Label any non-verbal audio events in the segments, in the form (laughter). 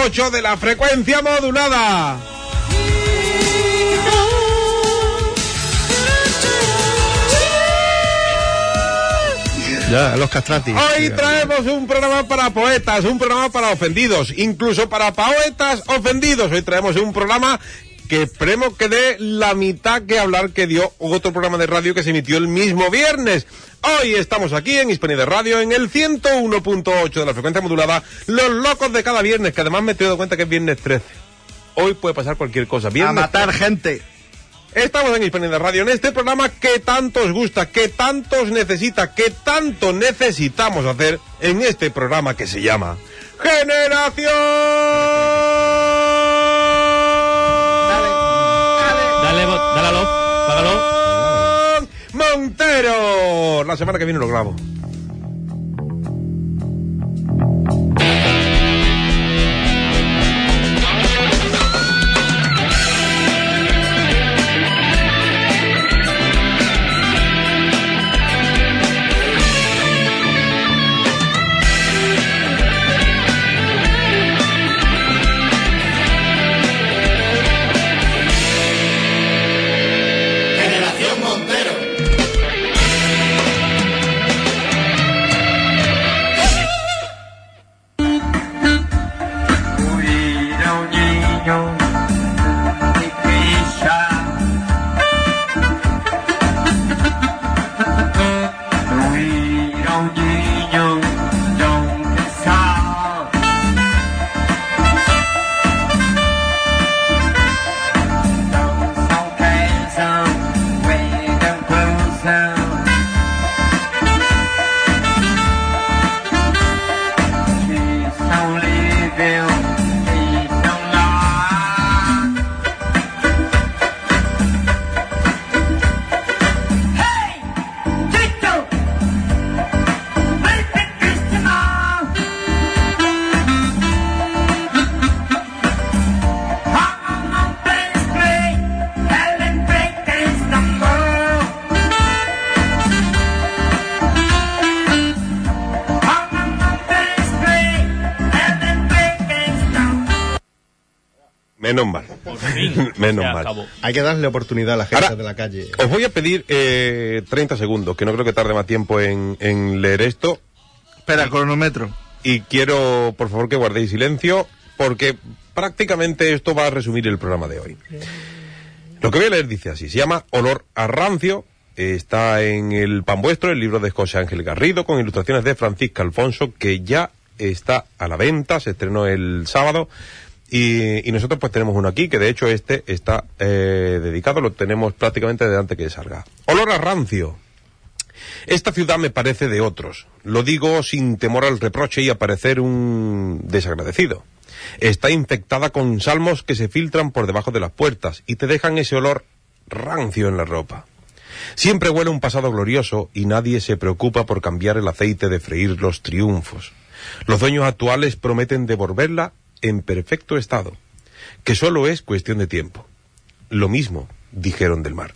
101.8 de la frecuencia modulada. Ya, los castratis. Hoy traemos un programa para poetas, un programa para ofendidos, incluso para poetas ofendidos. Hoy traemos un programa que esperemos que dé la mitad que hablar que dio otro programa de radio que se emitió el mismo viernes. Hoy estamos aquí en Hispania de Radio en el 101.8 de la frecuencia modulada, los locos de cada viernes, que además me estoy dando cuenta que es viernes 13. Hoy puede pasar cualquier cosa. A Viernes matar gente. Estamos en Hispania de Radio, en este programa que tanto os gusta, que tanto os necesita, que tanto necesitamos hacer en este programa que se llama Generación Montero. La semana que viene lo grabo. Yeah. Menos mal. acabó. Hay que darle oportunidad a la gente Ahora- de la calle. Os voy a pedir eh, 30 segundos, que no creo que tarde más tiempo en, en leer esto. Espera, cronómetro. y quiero, por favor, que guardéis silencio, porque prácticamente esto va a resumir el programa de hoy. Lo que voy a leer dice así, se llama Olor a rancio, está en el pan vuestro, el libro de José Ángel Garrido, con ilustraciones de Francisca Alfonso, que ya está a la venta, se estrenó el sábado, y, nosotros pues tenemos uno aquí, que de hecho este está eh, dedicado, lo tenemos prácticamente desde antes que salga. Olor a rancio. Esta ciudad me parece de otros. Lo digo sin temor al reproche y a parecer un desagradecido. Está infectada con salmos que se filtran por debajo de las puertas y te dejan ese olor rancio en la ropa. Siempre huele un pasado glorioso y nadie se preocupa por cambiar el aceite de freír los triunfos. Los dueños actuales prometen devolverla en perfecto estado. que solo es cuestión de tiempo. Lo mismo dijeron del mar.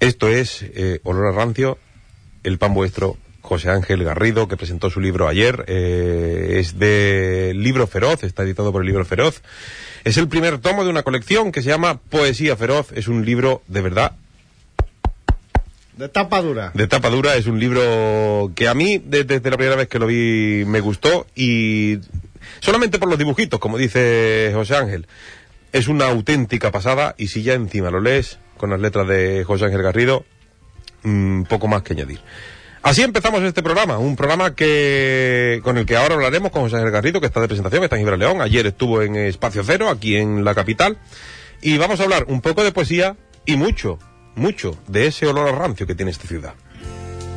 Esto es eh, Olor a Rancio, el pan vuestro, José Ángel Garrido, que presentó su libro ayer. eh, es de Libro Feroz, está editado por el Libro Feroz. Es el primer tomo de una colección que se llama Poesía Feroz. Es un libro de verdad De tapa dura. de tapa dura. Es un libro que a mí, de- desde la primera vez que lo vi, me gustó y solamente por los dibujitos, como dice José Ángel. Es una auténtica pasada y si ya encima lo lees con las letras de José Ángel Garrido, mm, poco más que añadir. Así empezamos este programa, un programa que con el que ahora hablaremos con José Ángel Garrido, que está de presentación, está en Gibraleón, ayer estuvo en Espacio Cero, aquí en la capital, y vamos a hablar un poco de poesía y mucho, mucho de ese olor a rancio que tiene esta ciudad.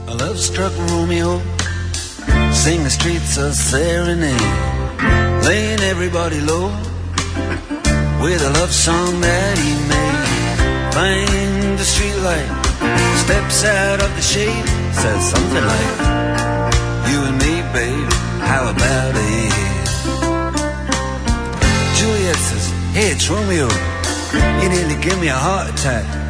A love struck Romeo, sing the streets a serenade, laying everybody low with a love song that he made. Find the streetlight, steps out of the shade, says something like, "You and me, babe, how about it?" Juliet says, "Hey, it's Romeo, you nearly give me a heart attack."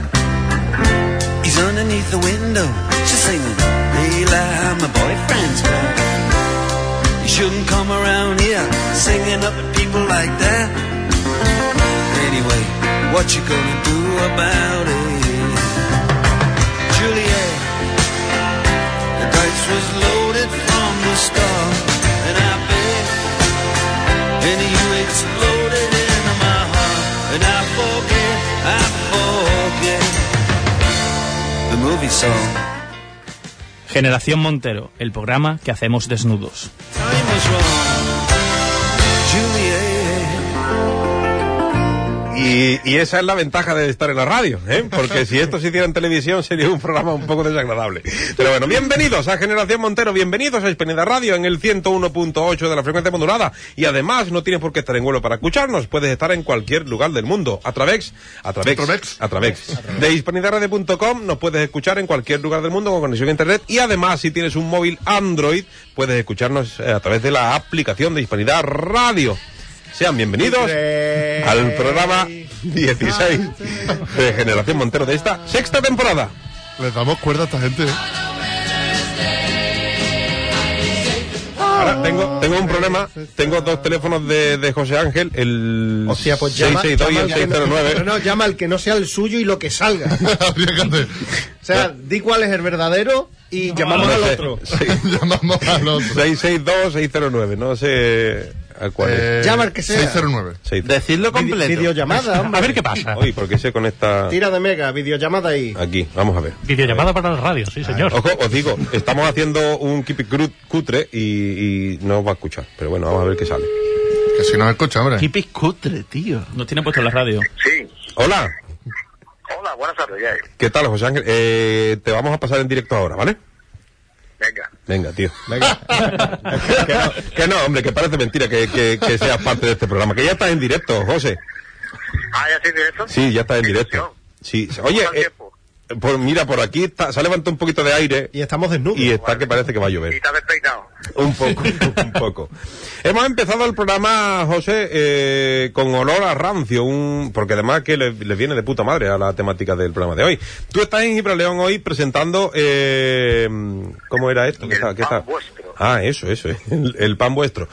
He's underneath the window, she's singing, Daylight, my boyfriend's back. You shouldn't come around here singing up at people like that. Anyway, what you gonna do about it? Juliet, the dice was loaded from the start, and I bet, and you exploded into my heart, and I forget, movie song. Generación Montero, el programa que hacemos desnudos. Time was wrong. Y, y esa es la ventaja de estar en la radio, ¿eh? porque si esto se hiciera en televisión sería un programa un poco desagradable. Pero bueno, bienvenidos a Generación Montero, bienvenidos a Hispanidad Radio en el 101.8 de la frecuencia modulada. Y además no tienes por qué estar en vuelo para escucharnos, puedes estar en cualquier lugar del mundo. A través, a través, a través de hispanidadradio.com nos puedes escuchar en cualquier lugar del mundo con conexión a internet. Y además, si tienes un móvil Android, puedes escucharnos eh, a través de la aplicación de Hispanidad Radio. Sean bienvenidos al programa 16 de Generación Montero de esta sexta temporada. Les damos cuerda a esta gente. ¿eh? Ahora tengo, tengo un problema, tengo dos teléfonos de, de José Ángel, el pues llama, 662 y llama el al que no- 609. No, no, llama al que no sea el suyo y lo que salga. (laughs) O sea, di cuál es el verdadero y llamamos No al otro. sí, (laughs) Llamamos al otro. 662 609, no sé a cuál es. Eh, Llama al que sea. 609. Seis- Decidlo Vide- completo. Videollamada, hombre. A ver qué pasa. Uy, ¿por qué se conecta Tira de mega, videollamada ahí. aquí? Vamos a ver. Videollamada para la radio, sí, señor. Ojo, os digo, estamos haciendo un keep it cutre y, y no os va a escuchar. Pero bueno, vamos a ver qué sale. Que si no escucha, hombre. Qué piscutre, tío. Nos tienen puesto en la radio. Sí. Hola, Hola, buenas tardes, ya. ¿qué tal, José Ángel? Eh, te vamos a pasar en directo ahora, ¿vale? Venga. Venga, tío. (laughs) que, no, que no, hombre, que parece mentira que, que, que seas parte de este programa. Que ya estás en directo, José. Ah, ¿ya estoy directo? Sí, ya estás en directo. Sí, oye, ¿Cómo está el eh, por, mira, por aquí está- se ha levantado un poquito de aire Y estamos desnudos. y está que parece que va a Y llover. está despeinado. Un poco, un poco. Hemos empezado el programa, José, eh, con olor a rancio, un, porque además que le, le viene de puta madre a la temática del programa de hoy. Tú estás en Gibraleón hoy presentando, eh, ¿cómo era esto? ¿Qué El está- qué pan está? vuestro. Ah, eso, eso, el, el pan vuestro.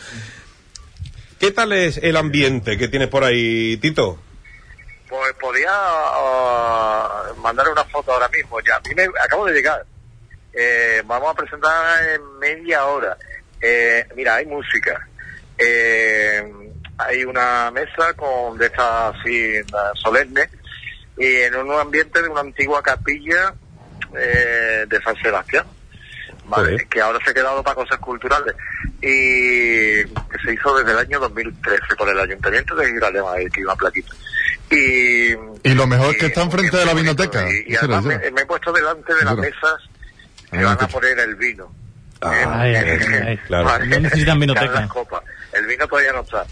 ¿Qué tal es el ambiente que tienes por ahí, Tito? Pues podía ah, mandar una foto ahora mismo. Ya, a mí me acabo de llegar. Eh, vamos a presentar en media hora. Eh, mira, hay música. Eh, hay una mesa con de estas así solemne y en un ambiente de una antigua capilla eh, de San Sebastián. Vale, que ahora se ha quedado para cosas culturales y que se hizo desde el año 2013 por el Ayuntamiento de que iba plaquita. Y, Y lo mejor es que está enfrente de la vinoteca. Y, además me, he puesto delante de las mesas que van a poner el vino. Ah, Ay, ay, ay, ay. Claro. (laughs) No necesitan vinoteca. El vino todavía no está.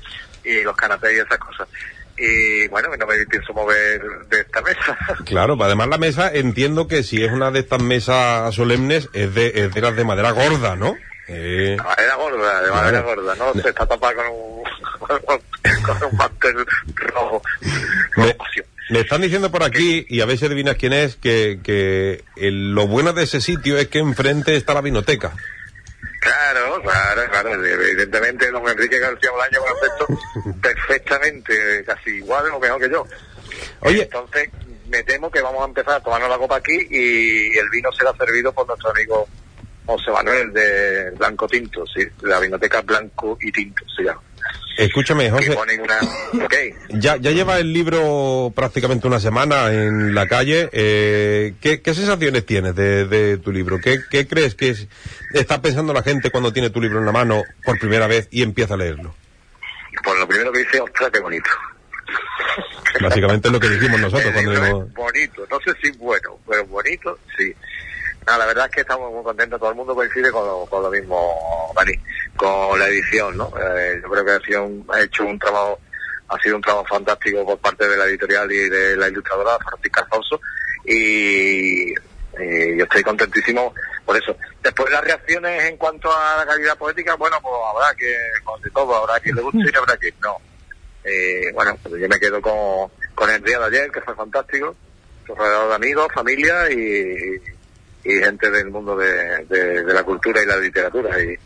Y los canapés y esas cosas. Y bueno, no me pienso mover de esta mesa. (laughs) Claro, además la mesa, entiendo que si es una de estas mesas solemnes, es de, es de las de madera gorda, ¿no? Eh, De madera gorda, de madera Claro. gorda, ¿no? Se está tapada con un, (laughs) con un mantel rojo. Me están diciendo por aquí, y a ver si adivinas quién es, que, que el- lo bueno de ese sitio es que enfrente está la vinoteca. Claro, claro, claro. Evidentemente, don Enrique García Bolaño con aspecto (laughs) perfectamente, casi igual o mejor que yo. Oye. Entonces, me temo que vamos a empezar a tomarnos la copa aquí y el vino será servido por nuestro amigo José Manuel de Blanco Tinto, sí, la vinoteca Blanco y Tinto se llama. Escúchame, José, una... Ya, ya lleva el libro prácticamente una semana en la calle. eh, ¿qué, qué sensaciones tienes de, de tu libro? ¿Qué, qué crees que es- está pensando la gente cuando tiene tu libro en la mano por primera vez y empieza a leerlo? pues lo primero que dice, ostras, qué bonito. Básicamente es lo que dijimos nosotros cuando dijimos- bonito, no sé si bueno, pero bonito, sí. No, la verdad es que estamos muy contentos, todo el mundo coincide con lo, con lo mismo, Dani, con la edición, ¿no? Eh, yo creo que ha, sido un- ha hecho un trabajo, ha sido un trabajo fantástico por parte de la editorial y de la ilustradora Francisca Alfonso y, yo estoy contentísimo por eso. Después las reacciones en cuanto a la calidad poética, bueno, pues habrá que, con de todo, habrá quien le guste y habrá quien no. Eh, bueno, pues yo me quedo con, con el día de ayer, que fue fantástico, rodeado de amigos, familia y gente del mundo de, de- de la cultura y la literatura. Y,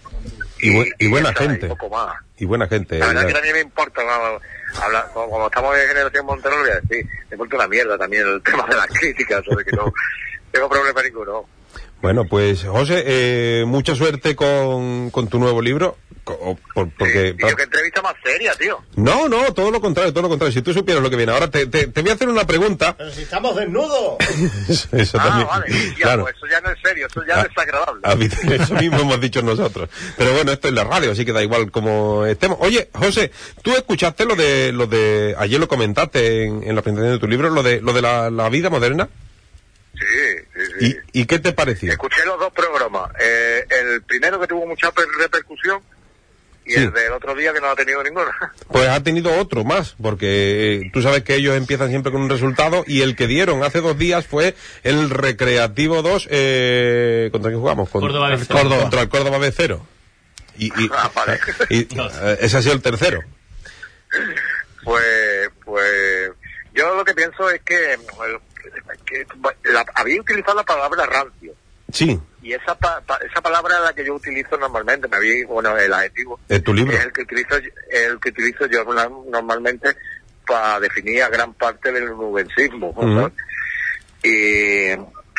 Y, bu- y buena esa, y gente. poco más. Y buena gente. La verdad ya. que también me importa, vamos, habla- como, como estamos en generación Montero, lo voy a decir, me importa una mierda también el (laughs) tema de las críticas, sobre que no (laughs) tengo problema ninguno. Bueno, pues José, eh, mucha suerte con, con tu nuevo libro. Por- porque, Y yo que entrevista más seria, tío. No, no, todo lo contrario, todo lo contrario. Si tú supieras lo que viene. Ahora te, te, te voy a hacer una pregunta. Pero si estamos desnudos. (laughs) Eso, eso Ah, también. vale, ya, claro. pues eso ya no es serio, eso ya Ah, es desagradable. A mí- (laughs) eso mismo hemos dicho nosotros. Pero bueno, esto es la radio, así que da igual como estemos. Oye, José, ¿tú escuchaste lo de, lo de, ayer lo comentaste en, en la presentación de tu libro, lo de, lo de la, la vida moderna? Sí, sí, sí. ¿Y, ¿Y qué te pareció? Escuché los dos programas. Eh, el primero que tuvo mucha per- repercusión y Sí. el del otro día que no ha tenido ninguna. (laughs) Pues ha tenido otro más, porque eh, tú sabes que ellos empiezan siempre con un resultado y el que dieron hace dos días fue el Recreativo 2, eh, ¿contra quién jugamos? Con- Córdoba B0. Córdoba. Contra el Córdoba B0. Y, y, Ah, vale. (laughs) y, eh, ese ha sido el tercero. Pues, pues, yo lo que pienso es que, que la- había utilizado la palabra rancio. Sí, Y esa, pa- pa- esa palabra es la que yo utilizo normalmente, me había, bueno, el adjetivo. en tu libro. Es el que utilizo, el que utilizo yo normalmente para definir a gran parte del nubensismo. y,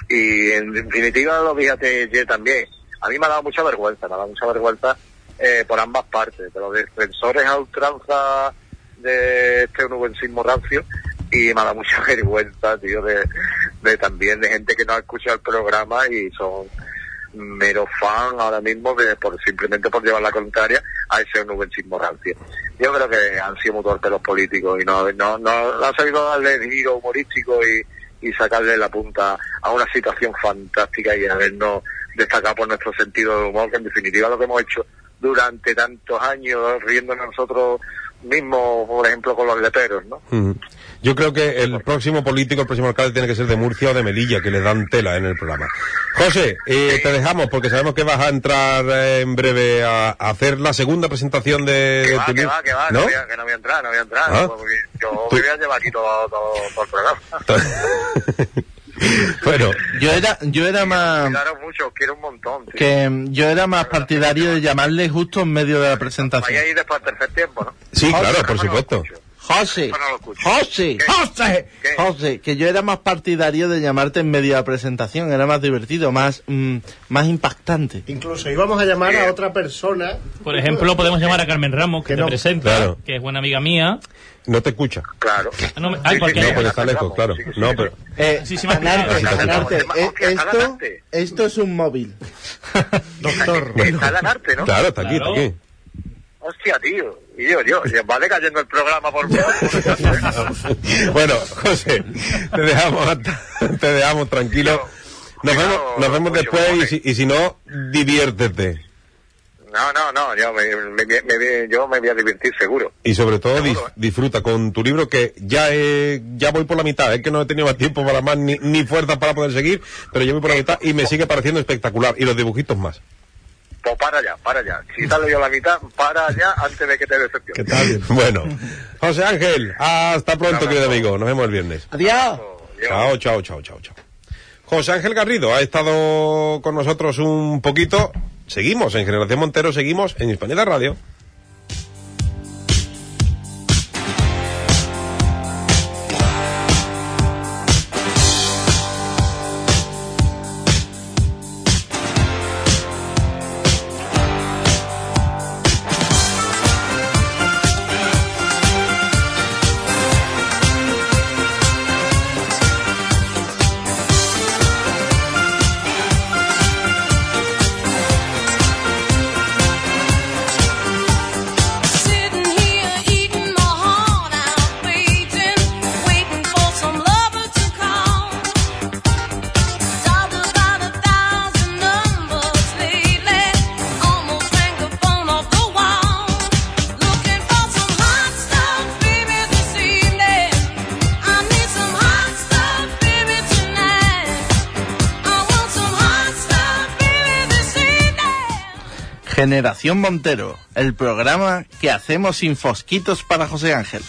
y en definitiva lo fíjate ayer también. A mí me ha dado mucha vergüenza, me ha dado mucha vergüenza eh, por ambas partes, de los defensores a ultranza de este nubensismo rancio y me ha dado mucha (laughs) vergüenza, tío, de, de también de gente que no ha escuchado el programa y son mero fan ahora mismo de, por simplemente por llevar la contraria a ese nubensismo rancio. Yo creo que han sido muy torpes los políticos y no, no, no, no han sabido darle giro humorístico y, y sacarle la punta a una situación fantástica y habernos destacado por nuestro sentido de humor, que en definitiva lo que hemos hecho durante tantos años riendo nosotros mismos, por ejemplo, con los leteros, ¿no? Ujú. Yo creo que el próximo político, el próximo alcalde tiene que ser de Murcia o de Melilla, que le dan tela en el programa. José, eh, te dejamos porque sabemos que vas a entrar eh, en breve a, a hacer la segunda presentación de, Que de va, tu que va, que va, ¿No? no voy a- que no voy a entrar, no voy a entrar. Ah. porque yo me voy a llevar aquí todo, todo, todo el programa. (laughs) bueno, Yo era, yo era más, Cuidaros mucho, quiero un montón. tío. que yo era más partidario de llamarle justo en medio de la Vaya presentación. ahí después al tercer tiempo, ¿no? sí, claro, por supuesto. José. José, ¿Qué? José, ¿Qué? José, que yo era más partidario de llamarte en medio de la presentación, era más divertido, más, mm, más impactante. Incluso íbamos a llamar a otra persona. Por ejemplo, podemos llamar a Carmen Ramos, que Que te no. presenta, Claro. que es buena amiga mía. No te escucha. Claro. Ah, no me- ay, Sí, porque- sí, No, sí, está lejos, claro. sí, sí, No, pero... Eh, Anarte. Anarte, eh, esto, es un móvil. Doctor. Está ¿no? Claro, está aquí, está aquí. Hostia, tío. Y yo, yo, va decayendo el programa por (laughs) bueno, José, te dejamos, te dejamos tranquilo. Nos vemos, nos vemos después y si, y si no, diviértete. No, no, no, yo me, me- me- yo me voy a divertir seguro. Y sobre todo Seguro, ¿eh? disfruta con tu libro que ya he- ya voy por la mitad, es que no he tenido más tiempo para más ni, ni fuerza para poder seguir, pero ya voy por la mitad y me sigue pareciendo espectacular. Y los dibujitos más. Pues para allá, para allá. Si te has leído la mitad, para allá antes de que te decepciones. (laughs) Bueno, José Ángel, hasta pronto, querido amigo. Nos vemos el viernes. Adiós. Chao, chao, chao, chao, chao. José Ángel Garrido ha estado con nosotros un poquito. Seguimos en Generación Montero, seguimos en Hispanidad Radio. Generación Montero, el programa que hacemos sin fosquitos para José Ángel.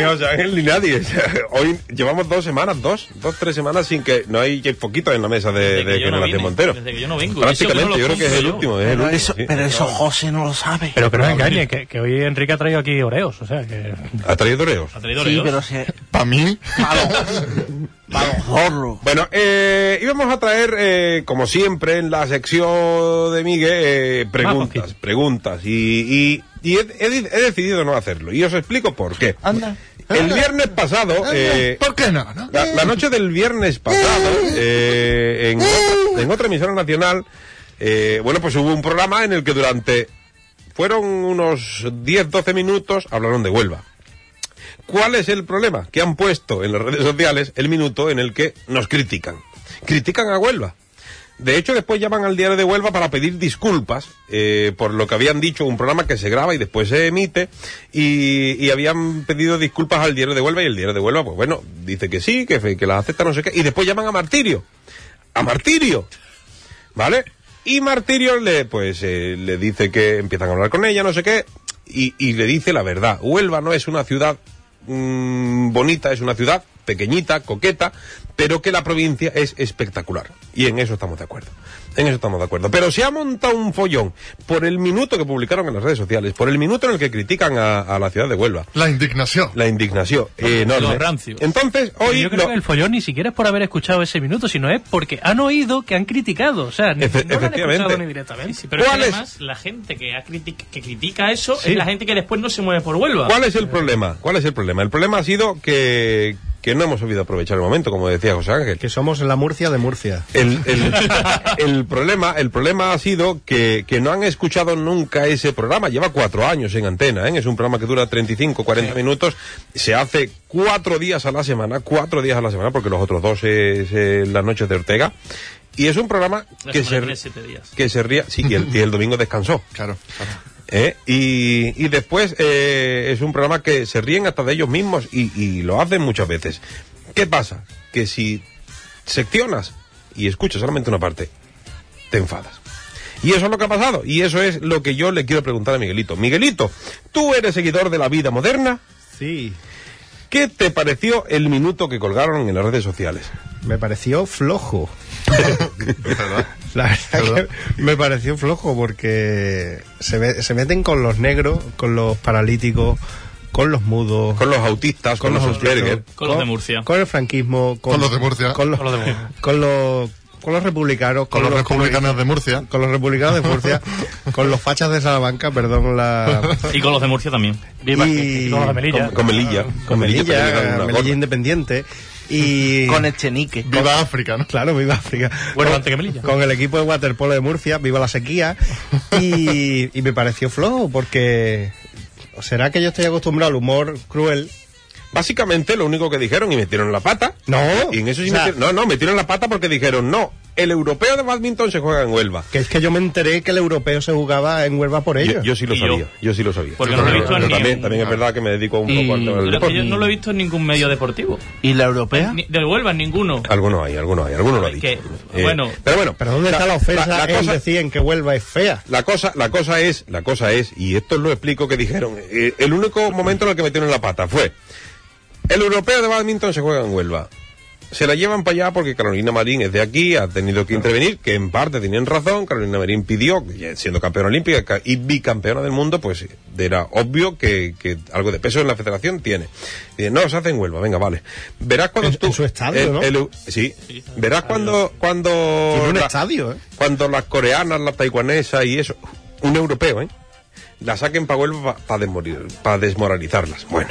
Ni José Ángel ni nadie. Hoy llevamos dos semanas, dos, dos, tres semanas sin que no hay poquito en la mesa de, de que yo no Generación vine, Montero. desde que yo no vengo. Prácticamente, yo creo que es el último. Pero último, eso, sí. pero eso José no lo sabe. Pero que no engañe, que, que hoy Enrique ha traído aquí Oreos, o sea que... ¿Ha traído Oreos? ¿Ha traído Sí, Oreos? pero se... Para mí, Para (laughs) los zorros. Bueno, eh, íbamos a traer, eh, como siempre, en la sección de Miguel, eh, preguntas, preguntas. Y, y, y he, he- he decidido no hacerlo. Y os explico por qué. Anda. El viernes pasado, eh, ¿por qué no? no? la, la noche del viernes pasado, eh, en, otra, en otra emisora nacional, eh, bueno, pues hubo un programa en el que durante, fueron unos 10-12 minutos, hablaron de Huelva. ¿Cuál es el problema? Que han puesto en las redes sociales el minuto en el que nos critican. Critican a Huelva. De hecho, después llaman al diario de Huelva para pedir disculpas eh, por lo que habían dicho, un programa que se graba y después se emite, y, habían pedido disculpas al diario de Huelva y el diario de Huelva, pues bueno, dice que sí, que, que las acepta, no sé qué, y después llaman a Martirio. ¡A Martirio! ¿Vale? Y Martirio le, pues, eh, le dice que empiezan a hablar con ella, no sé qué, y, y le dice la verdad. Huelva no es una ciudad mm, bonita, es una ciudad pequeñita, coqueta, pero que la provincia es espectacular. Y en eso estamos de acuerdo. En eso estamos de acuerdo. Pero se ha montado un follón por el minuto que publicaron en las redes sociales, por el minuto en el que critican a, a la ciudad de Huelva. La indignación. La indignación eh, enorme. Los rancios. Entonces, hoy... yo creo lo- que el follón ni siquiera es por haber escuchado ese minuto, sino es porque han oído que han criticado. O sea, ni- Efe- no lo han escuchado ni directamente. Sí, pero es que ¿Cuál es? además la gente que, ha critic- que critica eso Sí. es la gente que después no se mueve por Huelva. ¿Cuál es el problema? ¿Cuál es el problema? El problema ha sido que, que no hemos sabido aprovechar el momento, como decía José Ángel. Que somos la Murcia de Murcia. El, el- (laughs) el problema, el problema ha sido que, que no han escuchado nunca ese programa. Lleva cuatro años en antena, ¿eh? es un programa que dura 35, 40 minutos. Se hace cuatro días a la semana, cuatro días a la semana, porque los otros dos es, eh, las noches de Ortega. Y es un programa que se, tiene siete días. que se ría. Sí, y el, y el domingo descansó. (laughs) Claro, claro. ¿eh? Y, y después eh, es un programa que se ríen hasta de ellos mismos y, y lo hacen muchas veces. ¿Qué pasa? Que si seccionas y escuchas solamente una parte, te enfadas. Y eso es lo que ha pasado. Y eso es lo que yo le quiero preguntar a Miguelito. Miguelito, tú eres seguidor de la vida moderna. Sí. ¿Qué te pareció el minuto que colgaron en las redes sociales? Me pareció flojo. (laughs) ¿Verdad? La verdad que me pareció flojo porque se, ve- se meten con los negros, con los paralíticos, con los mudos, Con los autistas, con, los autistas, Asperger. Con los de Murcia. con el franquismo, con, Con los de Murcia. con los, Con los de Murcia. Con los, republicanos, Con los republicanos de Murcia. con los republicanos de Murcia, (laughs) con los fachas de Salamanca, perdón la Y con los de Murcia también. Viva y con los de Melilla. Con, con Melilla. con Melilla, Melilla. Independiente y (laughs) Con Echenique. Viva África, ¿no? Claro, viva África. Bueno, con, antes que Melilla. con el equipo de waterpolo de Murcia, viva la sequía. Y, y me pareció flojo porque. ¿o ¿Será que yo estoy acostumbrado al humor cruel? Básicamente lo único que dijeron y metieron la pata. No. Y en eso sí O sea, metieron- no, no, metieron la pata porque dijeron, no, el europeo de badminton se juega en Huelva. Que es que yo me enteré que el europeo se jugaba en Huelva por ello. Yo, yo sí lo yo. sabía, yo sí lo sabía. Porque no lo he visto ni también, en- también es verdad que me dedico un Y- poco al tema del Pero es que deporte. yo no lo he visto en ningún medio deportivo. ¿Y la europea? Ni, del Huelva, en ninguno. Algunos hay, algunos hay, algunos lo han dicho. que, bueno. pero bueno, Pero ¿dónde está la ofensa la en cosa- decir en que Huelva es fea? La cosa, la cosa es, la cosa es, y esto lo explico que dijeron, eh, el único momento en el que metieron la pata fue, el europeo de badminton se juega en Huelva. Se la llevan para allá porque Carolina Marín es de aquí, ha tenido que intervenir, que en parte tenían razón, Carolina Marín pidió, que siendo campeona olímpica ca- y bicampeona del mundo, pues era obvio que, que algo de peso en la federación tiene. Y dice, no, se hace en Huelva, venga, vale. Verás cuando En- tú... en su estadio, el- ¿no? el- sí, verás cuando... cuando Tiene un la- estadio, ¿eh? cuando las coreanas, la taiwanesa y eso, un europeo, ¿eh? La saquen para Huelva para desmoralizarlas. Bueno.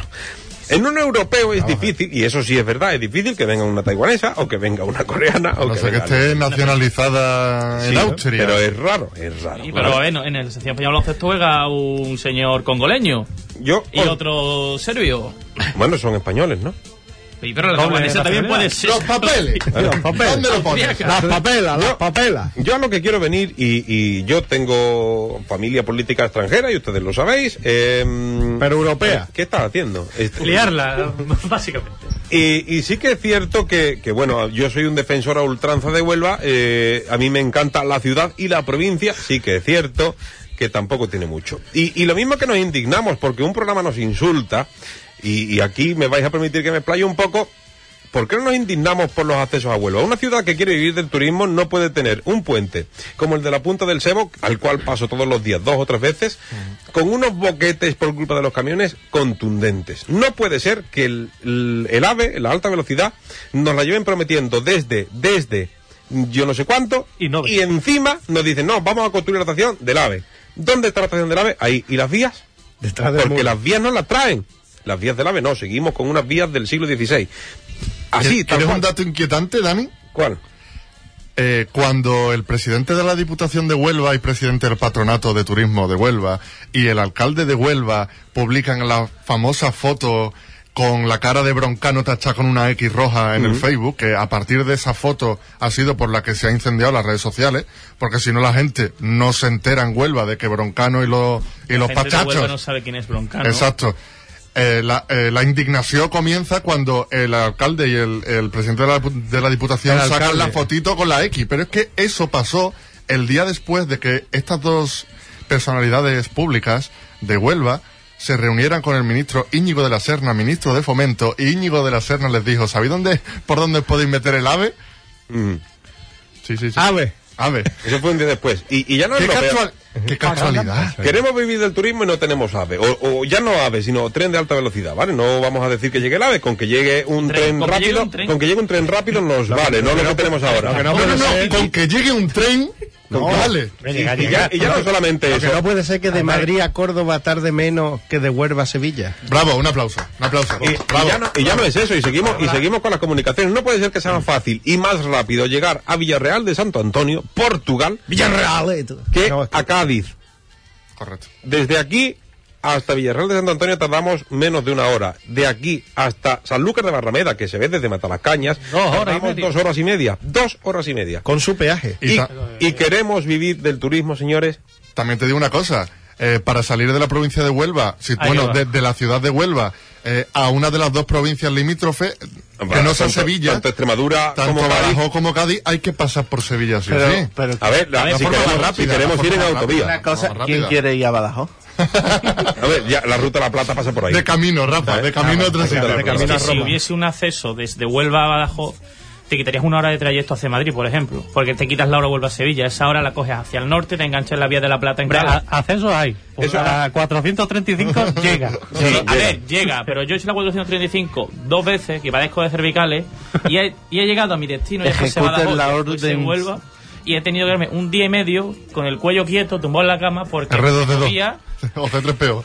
En un europeo es difícil, y eso sí es verdad, es difícil que venga una taiwanesa o que venga una coreana o No que sé que esté nacionalizada en Sí, Austria. Pero es raro, es raro. Sí, pero bueno, en el sección español juega un señor congoleño Yo, y otro serbio. bueno, son españoles, ¿no? Y pero la también puede ser. Los (laughs) papeles. ¿Dónde lo pones? Las papelas, las papelas. Yo a lo que quiero venir, y, y yo tengo familia política extranjera, y ustedes lo sabéis. em, Pero europea. ¿Qué estás haciendo? Este- Liarla, (laughs) básicamente. Y, y sí que es cierto que, que, bueno, yo soy un defensor a ultranza de Huelva, eh, a mí me encanta la ciudad y la provincia, sí que es cierto que tampoco tiene mucho. Y, y lo mismo que nos indignamos porque un programa nos insulta, y, y aquí me vais a permitir que me explaye un poco, ¿Por qué no nos indignamos por los accesos a Huelva? Una ciudad que quiere vivir del turismo no puede tener un puente como el de la Punta del Sebo, al cual paso todos los días dos o tres veces, con unos boquetes por culpa de los camiones contundentes. No puede ser que el, el- el AVE, la alta velocidad, nos la lleven prometiendo desde, desde yo no sé cuánto, Y no y encima nos dicen, no, vamos a construir la estación del AVE. ¿Dónde está la estación del AVE? Ahí. ¿Y las vías? Detrás Porque las vías no las traen. Las vías del AVE no, seguimos con unas vías del siglo XVI. Así, tal ¿Quieres cual. un dato inquietante, Dani? ¿Cuál? Eh, cuando el presidente de la Diputación de Huelva y presidente del Patronato de Turismo de Huelva y el alcalde de Huelva publican la famosa foto con la cara de Broncano tachada con una X roja en el Facebook, que a partir de esa foto ha sido por la que se ha incendiado las redes sociales, porque si no la gente no se entera en Huelva de que Broncano y los, y La los gente de pachachos... Huelva no sabe quién es Broncano. Exacto. Eh, la, eh, la indignación comienza cuando el alcalde y el, el presidente de la, de la Diputación El sacan alcalde. la fotito con la X. Pero es que eso pasó el día después de que estas dos personalidades públicas de Huelva se reunieran con el ministro Íñigo de la Serna, ministro de Fomento, y Íñigo de la Serna les dijo, ¿sabéis dónde, por dónde podéis meter el ave? Mm. Sí, sí, sí. Ave. Ave. Eso fue un día después. Y, y ya no es Qué, casual- qué casualidad. Queremos vivir del turismo y no tenemos AVE. O, o ya no AVE, sino tren de alta velocidad, ¿vale? No vamos a decir que llegue el AVE, con que llegue un Tren, rápido, un tren. con que llegue un tren rápido nos vale, no lo que tenemos ahora. no No, no, con que llegue un tren, no, vale. Y, y ya, y ya no solamente eso. no puede ser que de Madrid a Córdoba tarde menos que de Huelva a Sevilla. Bravo, un aplauso, un aplauso. Y, y Bravo. ya no, y ya no es eso, y seguimos, y seguimos con las comunicaciones. No puede ser que sea más fácil y más rápido llegar a Villarreal de Santo Antonio, Portugal, Villarreal. eh, tú. que No, a Cádiz. Correcto. Desde aquí hasta Villarreal de Santo Antonio tardamos menos de una hora. De aquí hasta Sanlúcar de Barrameda, que se ve desde Matalascañas, Dos horas y tardamos media. dos horas y media. Dos horas y media. Con su peaje. Y Y, ta- y queremos vivir del turismo, señores. También te digo una cosa, eh, para salir de la provincia de Huelva, si, bueno, va. de, de la ciudad de Huelva eh, a una de las dos provincias limítrofes, que no sea Tanto- Sevilla, Tanto Extremadura tanto como Cádiz. Badajoz como Cádiz, hay que pasar por Sevilla, sí, Pero, sí. pero A ver, la, La si, forma queremos, rápida, si queremos la ir en autovía. una cosa, Vamos, ¿quién quiere ir a Badajoz? (laughs) A ver, ya, la ruta de la Plata pasa por ahí. De camino, Rafa, de camino a otra de camino. Es camino que a si hubiese un acceso desde Huelva a Badajoz, te quitarías una hora de trayecto hacia Madrid, por ejemplo. Porque te quitas la hora Huelva a Sevilla. Esa hora la coges hacia el norte, te enganchas en la vía de la Plata en Hombre, Cala. a- acceso hay. Pues Eso- a 435 (laughs) llega. Sí, a llega. ver, llega, pero yo he hecho la 435 dos veces, que padezco de cervicales, y he, y he llegado a mi destino, ya fuese Ejecuten Badajoz, la orden. Huelva, y he tenido que darme un día y medio con el cuello quieto, tumbado en la cama, porque R2D2. Subía (laughs) O C3PO.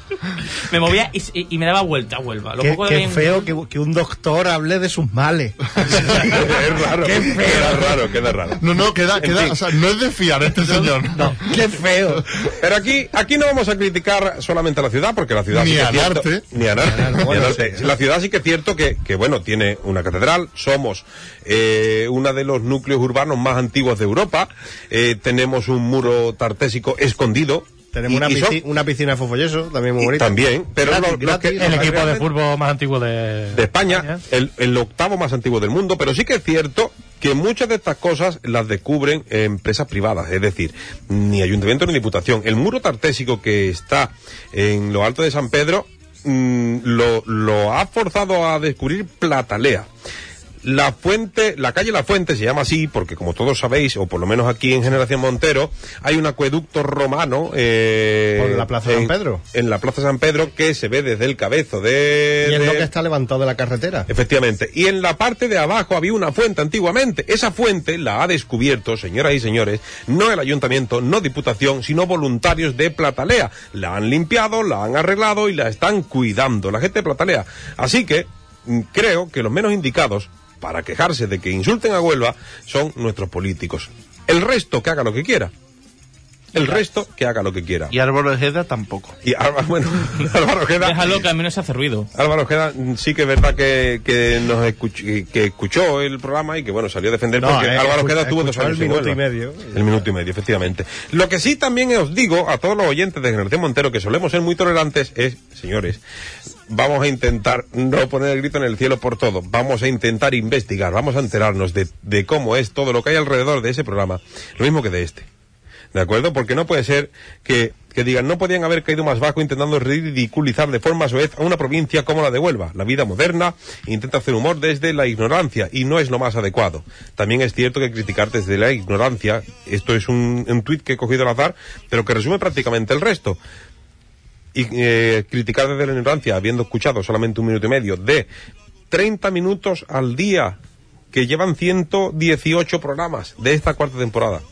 Me movía y, y- y me daba vuelta a Huelva. Lo Qué, poco qué feo que, que un doctor hable de sus males. (laughs) es raro. Qué feo. Queda raro, queda raro. No, no, queda, queda, o sea, no es de fiar este señor. No, qué feo. Pero aquí, aquí no vamos a criticar solamente a la ciudad, porque la ciudad Ni sí que es cierto- arte. Ni al arte. ni al bueno, arte. La ciudad sí que es cierto que, que, bueno, tiene una catedral, somos eh, uno de los núcleos urbanos más antiguos de Europa, eh, tenemos un muro tartésico escondido. Tenemos y- una, y son- pisci- una piscina de Fofolleso, también muy y bonita. también, pero Gratis, lo- lo gratis. que- El equipo de fútbol más antiguo de, de España, el, el octavo más antiguo del mundo, pero sí que es cierto que muchas de estas cosas las descubren eh, empresas privadas, es decir, ni ayuntamiento ni diputación. El muro tartésico que está en lo alto de San Pedro mm, lo, lo ha forzado a descubrir Platalea. La fuente, la calle La Fuente se llama así porque como todos sabéis, o por lo menos aquí en Generación Montero, hay un acueducto romano eh, Por la Plaza San en- Pedro. En la Plaza San Pedro que se ve desde el cabezo de... Y es lo que está levantado de la carretera. Efectivamente. Y en la parte de abajo había una fuente antiguamente. Esa fuente la ha descubierto, señoras y señores, no el ayuntamiento, no diputación, sino voluntarios de Platalea. La han limpiado, la han arreglado y la están cuidando, la gente de Platalea. Así que mm, creo que los menos indicados para quejarse de que insulten a Huelva son nuestros políticos. El resto que haga lo que quiera. El resto que haga lo que quiera. Y Álvaro Ojeda tampoco. Y Álvaro, (laughs) bueno, Álvaro Ojeda... Déjalo que al menos se hace ruido. Álvaro Ojeda sí que es verdad que, que nos escuch- que escuchó el programa y que bueno salió a defender No, porque eh, Álvaro Ojeda estuvo dos escuchó años el minuto Huelva. y medio. El minuto y medio, efectivamente. Lo que sí también os digo a todos los oyentes de Generación Montero que solemos ser muy tolerantes es, señores, vamos a intentar no poner el grito en el cielo por todo. Vamos a intentar investigar, vamos a enterarnos de, de cómo es todo lo que hay alrededor de ese programa, lo mismo que de este. ¿De acuerdo? Porque no puede ser que, digan, no podían haber caído más bajo intentando ridiculizar de forma soez a una provincia como la de Huelva. La vida moderna intenta hacer humor desde la ignorancia y no es lo más adecuado. También es cierto que criticar desde la ignorancia, esto es un, un tuit que he cogido al azar, pero que resume prácticamente el resto. Y eh, criticar desde la ignorancia, habiendo escuchado solamente un minuto y medio de 30 minutos al día, que llevan 118 programas de esta cuarta temporada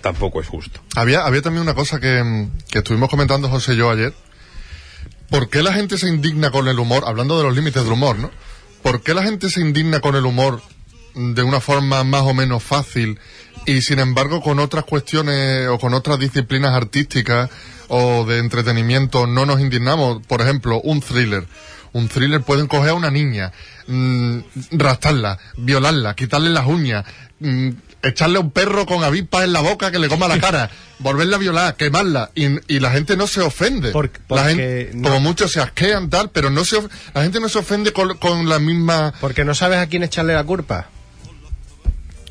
tampoco es justo. Había, había también una cosa que, mm, que estuvimos comentando José y yo ayer. ¿Por qué la gente se indigna con el humor? Hablando de los límites del humor, ¿no? ¿Por qué la gente se indigna con el humor mm, de una forma más o menos fácil y sin embargo con otras cuestiones o con otras disciplinas artísticas o de entretenimiento no nos indignamos? Por ejemplo, un thriller. Un thriller pueden coger a una niña, mm, rastarla, violarla, quitarle las uñas, mm, echarle a un perro con avispas en la boca que le coma la cara, (laughs) volverla a violar, quemarla, y, y la gente no se ofende. Por- la porque gente, no- Como muchos se asquean tal, pero no se of- la gente no se ofende con, con la misma... Porque no sabes a quién echarle la culpa.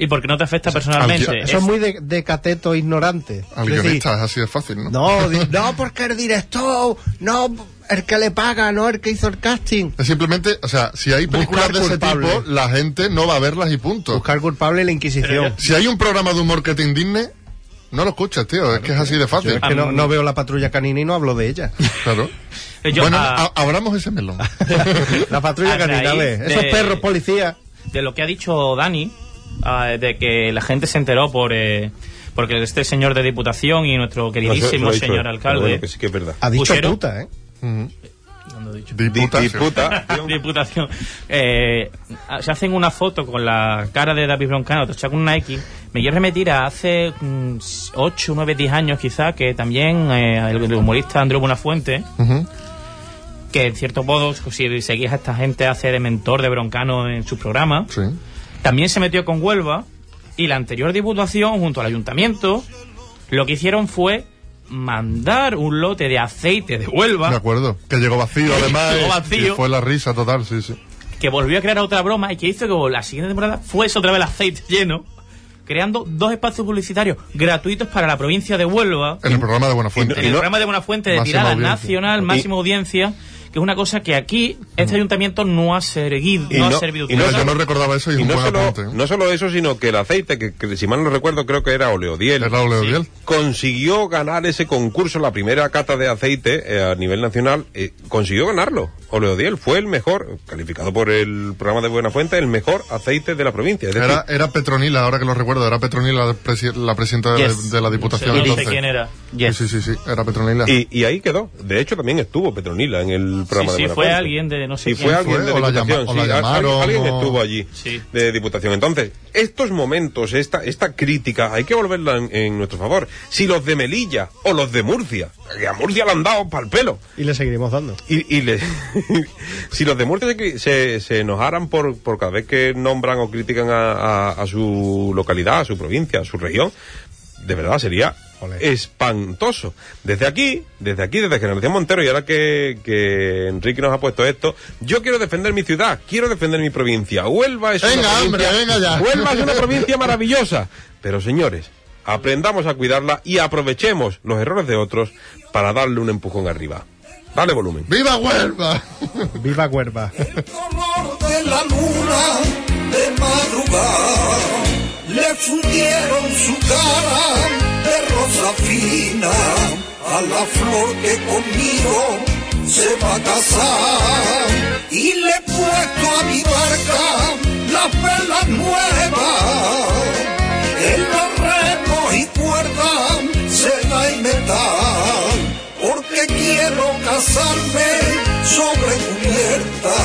Y porque no te afecta personalmente. al- Eso es muy de, de cateto ignorante. Al guionista es así de fácil, ¿no? no, di- (laughs) no, porque el director, no, el que le paga, no el que hizo el casting. Es simplemente, o sea, si hay películas Buscar de ese culpable. tipo, la gente no va a verlas y punto. Buscar culpable y la Inquisición. Si hay un programa de humor que te indigne, no lo escuchas, tío. Es que es así de Yo fácil. es que no, no veo la patrulla canina y no hablo de ella. Claro. (laughs) Eh, yo, bueno, a- a- abramos ese melón. (laughs) La patrulla canina, Esos perros policías. de lo que ha dicho Dani, ah, de que la gente se enteró por eh, porque este señor de diputación y nuestro queridísimo lo ha dicho señor alcalde. bueno, que sí que es verdad. Ha dicho Pusieron- puta, ¿eh? (laughs) Eh, se hacen una foto con la cara de David Broncano, tachada con una X. Me quiero remitir a hace 8, 9, 10 años quizá, que también eh, el humorista Andreu Buenafuente, que en cierto modo, si seguís a esta gente, hace de mentor de Broncano en sus programas, Sí. también se metió con Huelva y la anterior diputación junto al ayuntamiento lo que hicieron fue mandar un lote de aceite de Huelva De acuerdo. Que llegó vacío, (laughs) además. Llegó y- vacío. Y fue la risa total, sí, sí. que volvió a crear otra broma y que hizo que la siguiente temporada fuese otra vez el aceite lleno, creando dos espacios publicitarios gratuitos para la provincia de Huelva, En el programa de Buenafuente. en el programa de Buenafuente de Máxima tirada audiencia. nacional, máxima audiencia, que es una cosa que aquí este ayuntamiento no ha servido, Y no, ha servido. y no yo solo- no recordaba eso y es Y un no buen solo, apunte. ¿eh? no solo eso, sino que el aceite, que, que si mal no recuerdo creo que era oleodiel, Era oleodiel. consiguió ganar ese concurso, la primera cata de aceite eh, a nivel nacional, eh, consiguió ganarlo. Oleodiel fue el mejor, calificado por el programa de Buenafuente, el mejor aceite de la provincia. Es decir, Era, era Petronila, ahora que lo recuerdo, era Petronila la, presi- la presidenta de, Yes. de la Diputación No sé entonces. quién era. Sí, sí, sí, sí, era Petronila. Y, y ahí quedó. De hecho, también estuvo Petronila en el programa Sí, sí, de fue Buenafuente. alguien de no sé Sí, quién fue alguien fue, de o la Diputación. llama- o la sí, llamaron, alguien o- estuvo allí Sí. de Diputación. Entonces, estos momentos, esta, esta crítica, hay que volverla en, en nuestro favor. Si los de Melilla o los de Murcia, que a Murcia le han dado pal pelo, Y le seguiremos dando. y, y le- (laughs) si los de Murcia se, se, se enojaran por, por cada vez que nombran o critican a, a- a su localidad, a su provincia, a su región, de verdad sería espantoso. Desde aquí, desde aquí, desde Generación Montero, y ahora que, que Enrique nos ha puesto esto, yo quiero defender mi ciudad, quiero defender mi provincia. Huelva es Venga, una provincia, hombre, venga ya. Huelva es una (laughs) provincia maravillosa. Pero señores, aprendamos a cuidarla y aprovechemos los errores de otros para darle un empujón arriba. Dale volumen. ¡Viva Huelva! Viva Cuerva. color de la luna de madrugada le fundieron su cara de rosa fina a la flor que conmigo se va a casar y le he puesto a mi barca las velas nuevas en casarme sobre cubierta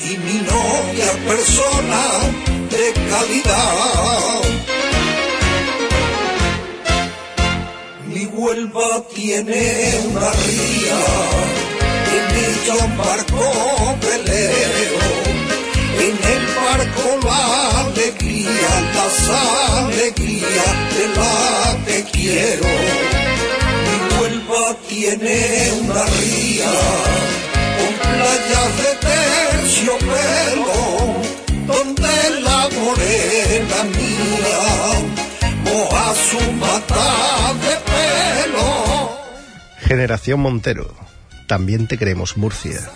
y mi novia persona de calidad. Mi Huelva tiene una ría, en ella un barco velero, en el barco la alegría, las alegrías de la que quiero. Tiene una ría con playas de terciopelo, donde la morena mía moja su mata de pelo. Generación Montero. También te queremos, Murcia.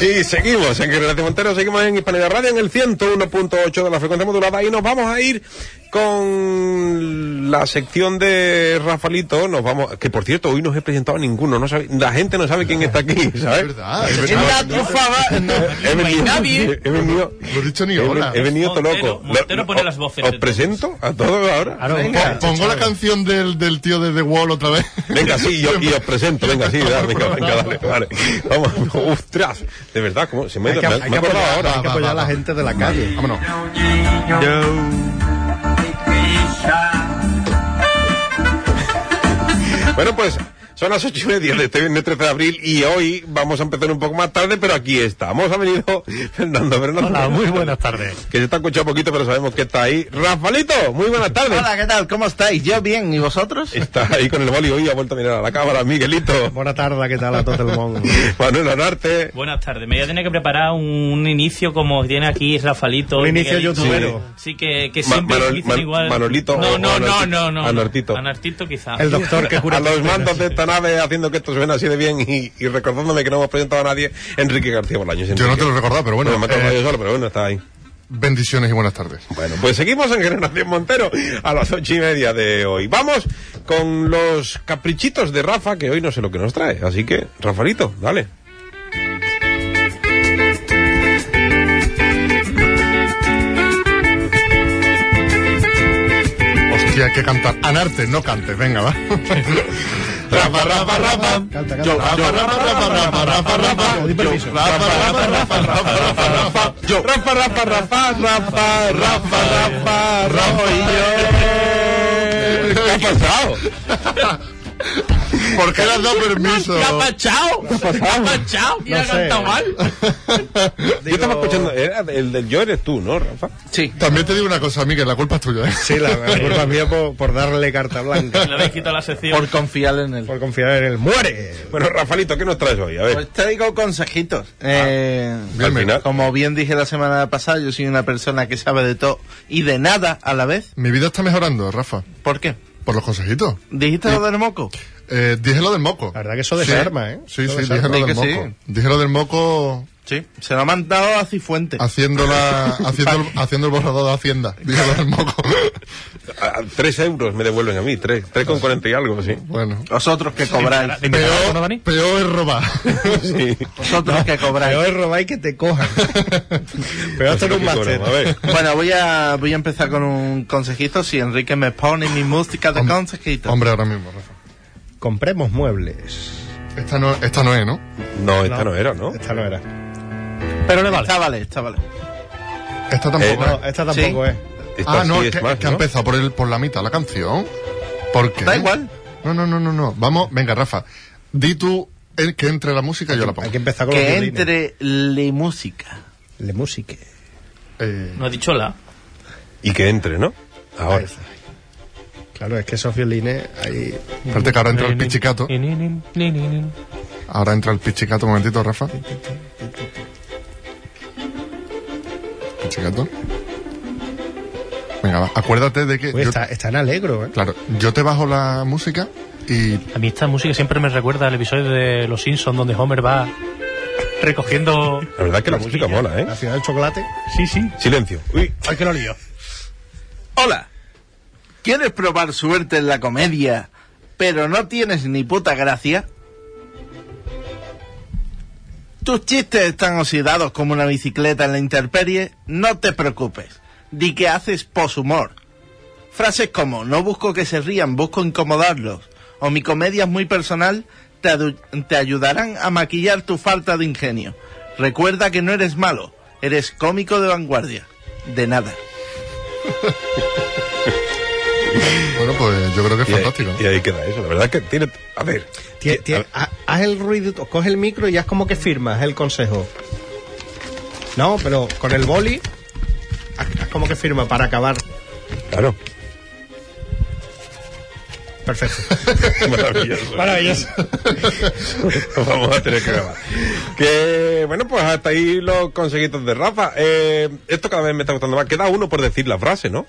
Y seguimos en Generación Montero, seguimos en Hispanidad Radio en el 101.8 de la frecuencia modulada y nos vamos a ir con la sección de Rafalito, nos vamos, que por cierto hoy no os he presentado a ninguno, no sabe, la gente no sabe quién está aquí, ¿sabes? Es verdad, es verdad. (laughs) He venido, nadie. he venido, No he dicho ni hola. he venido todo loco. Montero pone las voces ¿Os presento a todos ahora? Claro, Venga. Po- Pongo la canción del, del tío de The Wall otra vez. Venga, sí, yo, y os presento, (laughs) venga, sí, dale, venga, venga, dale, vale. Vamos, (laughs) ostras, de verdad, ¿cómo se me, Hay que, me- hay me he que acordado apoyar, ahora? hay que apoyar a la gente de la calle. Vámonos. Bueno, pues son las ocho y media de este viernes 13 de abril y hoy vamos a empezar un poco más tarde, pero aquí estamos. Ha venido Fernando Fernando. Hola, muy buenas tardes. Que se está escuchando poquito, pero sabemos que está ahí. Rafalito, muy buenas tardes. Hola, ¿qué tal? ¿Cómo estáis? Yo bien, ¿y vosotros? Está ahí con el boli hoy, ha vuelto a mirar a la cámara, Miguelito. Buena tarde, ¿qué tal a todo el mundo? (laughs) Manuel Anarte. Buenas tardes. Me voy a tener que preparar un inicio como tiene aquí Rafalito. Un inicio youtubero. Sí, que, que Ma- siempre Manol- igual. Manolito No, o no, no, no, no. Anartito. Anartito quizá. El doctor que cura. A los mandos de esta nave haciendo que esto suene así de bien y, y recordándome que no hemos presentado a nadie, Enrique García Bolaños. Yo no te lo he recordado, pero bueno. Bueno, me eh, yo solo, pero bueno, está ahí. bendiciones y buenas tardes. Bueno, pues seguimos en Generación Montero a las ocho y media de hoy. Vamos con los caprichitos de Rafa, que hoy no sé lo que nos trae. Así que, Rafaelito, dale. Hostia, hay que cantar. Anarte, no cantes, venga, va. (laughs) Rafa, Rafa, Rafa. Canta, Yo. Rafa, Rafa, Rafa, Rafa, Rafa, Rafa. Permiso. Rafa, Rafa, Rafa, Rafa, Rafa, Rafa. Yo, Rafa, Rafa, Rafa, Rafa, Rafa, Rafa, Rafa y yo. ¿Qué ha pasado? ¿Por qué le has dado permiso? ¿Qué ha pasado? ¿Qué ha pasado? ¿Quién No ha cantado mal? Yo estaba escuchando, era el del yo eres tú, ¿no, Rafa? Sí. También te digo una cosa, Miguel, la culpa es tuya, ¿eh? Sí, la, la culpa es mía por, por darle carta blanca. Le habéis quitado la sección. Por confiar en él. Por confiar en él. ¡Muere! Bueno, Rafalito, ¿qué nos traes hoy? A ver. Pues te digo consejitos. Eh, Bien, al final. Como bien dije la semana pasada, yo soy una persona que sabe de todo y de nada a la vez. Mi vida está mejorando, Rafa. ¿Por qué? Por los consejitos. ¿Dijiste lo del moco? Eh, dije lo del moco. La verdad que eso Sí. desarma, ¿eh? Sí, Eso sí, desarma. dije lo Di del moco. sí. Dije lo del moco Sí, se lo ha mandado a Cifuentes. Haciendo, la, (laughs) haciendo, el, haciendo el borrador de Hacienda. Dígalo del moco. A- a- tres euros me devuelven a mí, tres, tres con cuarenta y algo, sí. Bueno. Vosotros que cobráis. ¿De invitar a Peor, peor es robar. (laughs) sí. Vosotros que cobráis. Peor es robar y que te cojan. Pero esto es un máster. Bueno, voy a, voy a empezar con un consejito. Si Enrique me pone mi música de Hom- consejito. Hombre, ahora mismo, Rafa. Compremos muebles. Esta no, esta no es, ¿no? No, esta no era, ¿no? Esta no era. Pero le vale. Esta vale, esta vale. Esta tampoco Eh, es. No, esta tampoco Sí. es. Esta Ah, no, sí es es que, más, que ha ¿no? empezado por, el, por la mitad la canción. ¿Por qué? Da igual. No, no, no, no, no. Vamos, venga, Rafa. Di tú el que entre la música y yo la pongo. Hay que empezar con Que entre la música. La música. Eh, No ha dicho la. Y que entre, ¿no? Ahora. Claro, es que esos violines ahí... espérate que ahora entra el pichicato. Ahora entra el pichicato, un momentito, Rafa. Pichicato. Venga, va. Acuérdate de que. Yo- está, está en alegro, ¿eh? Claro, yo te bajo la música y A mí esta música siempre me recuerda al episodio de Los Simpsons donde Homer va recogiendo... La verdad es que la música mola, ¿eh? La ciudad del chocolate. Sí, sí. Silencio. Uy, Ay, que lo lío. Hola. ¿Quieres probar suerte en la comedia, pero no tienes ni puta gracia? ¿Tus chistes están oxidados como una bicicleta en la intemperie? No te preocupes. Di que haces poshumor. Frases como, no busco que se rían, busco incomodarlos. O mi comedia es muy personal, te, te ayudarán a maquillar tu falta de ingenio. Recuerda que no eres malo, eres cómico de vanguardia. De nada. (laughs) bueno, pues yo creo que es y ahí, fantástico. ¿no? y ahí queda eso. La verdad es que tiene. A ver. A- haz el ruido, coge el micro y haz como que firmas el consejo. No, pero con el boli, haz, haz como que firma para acabar. Claro. Perfecto. (laughs) Maravilloso. Maravilloso. (laughs) Vamos a tener que grabar. Que bueno, pues hasta ahí los consejitos de Rafa. Eh, esto cada vez me está gustando más. Queda uno por decir la frase, ¿no?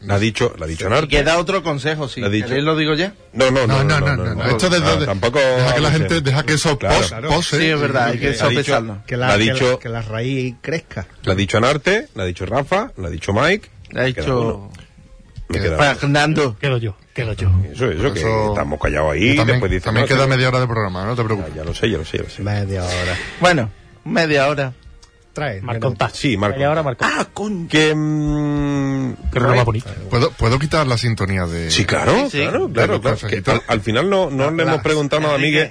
La ha dicho, la ha dicho Y Narco. queda otro consejo, dicho. queréis lo digo ya. No, no, No, no, no, no, no. Esto desde. Ah, tampoco. Deja que la gente. Deja que eso Claro. pos- Claro. pose. Sí, es verdad, hay que sopesarlo. Que La la, dicho- la- que la raíz crezca. La ha dicho Narte, la ha dicho Rafa, la ha dicho Mike. Le ha dicho. Fernando. Quedo yo, quedo yo. Eso, eso, que Eso- estamos callados ahí. También después dice, también no, queda sí, media hora de programa, no te ya, preocupes. ya lo sé, ya lo sé, ya lo sé. Media hora. Bueno, media hora. Trae. Marco mira. Sí, Marco. Y ahora Marco. Ah, coño. Que. mm, reloj más bonito. ¿Puedo, ¿Puedo quitar la sintonía de.? Sí, claro, Sí, sí. claro, De claro, claro. Que consejitos. al, al final no, no le hemos preguntado nada a Miguel.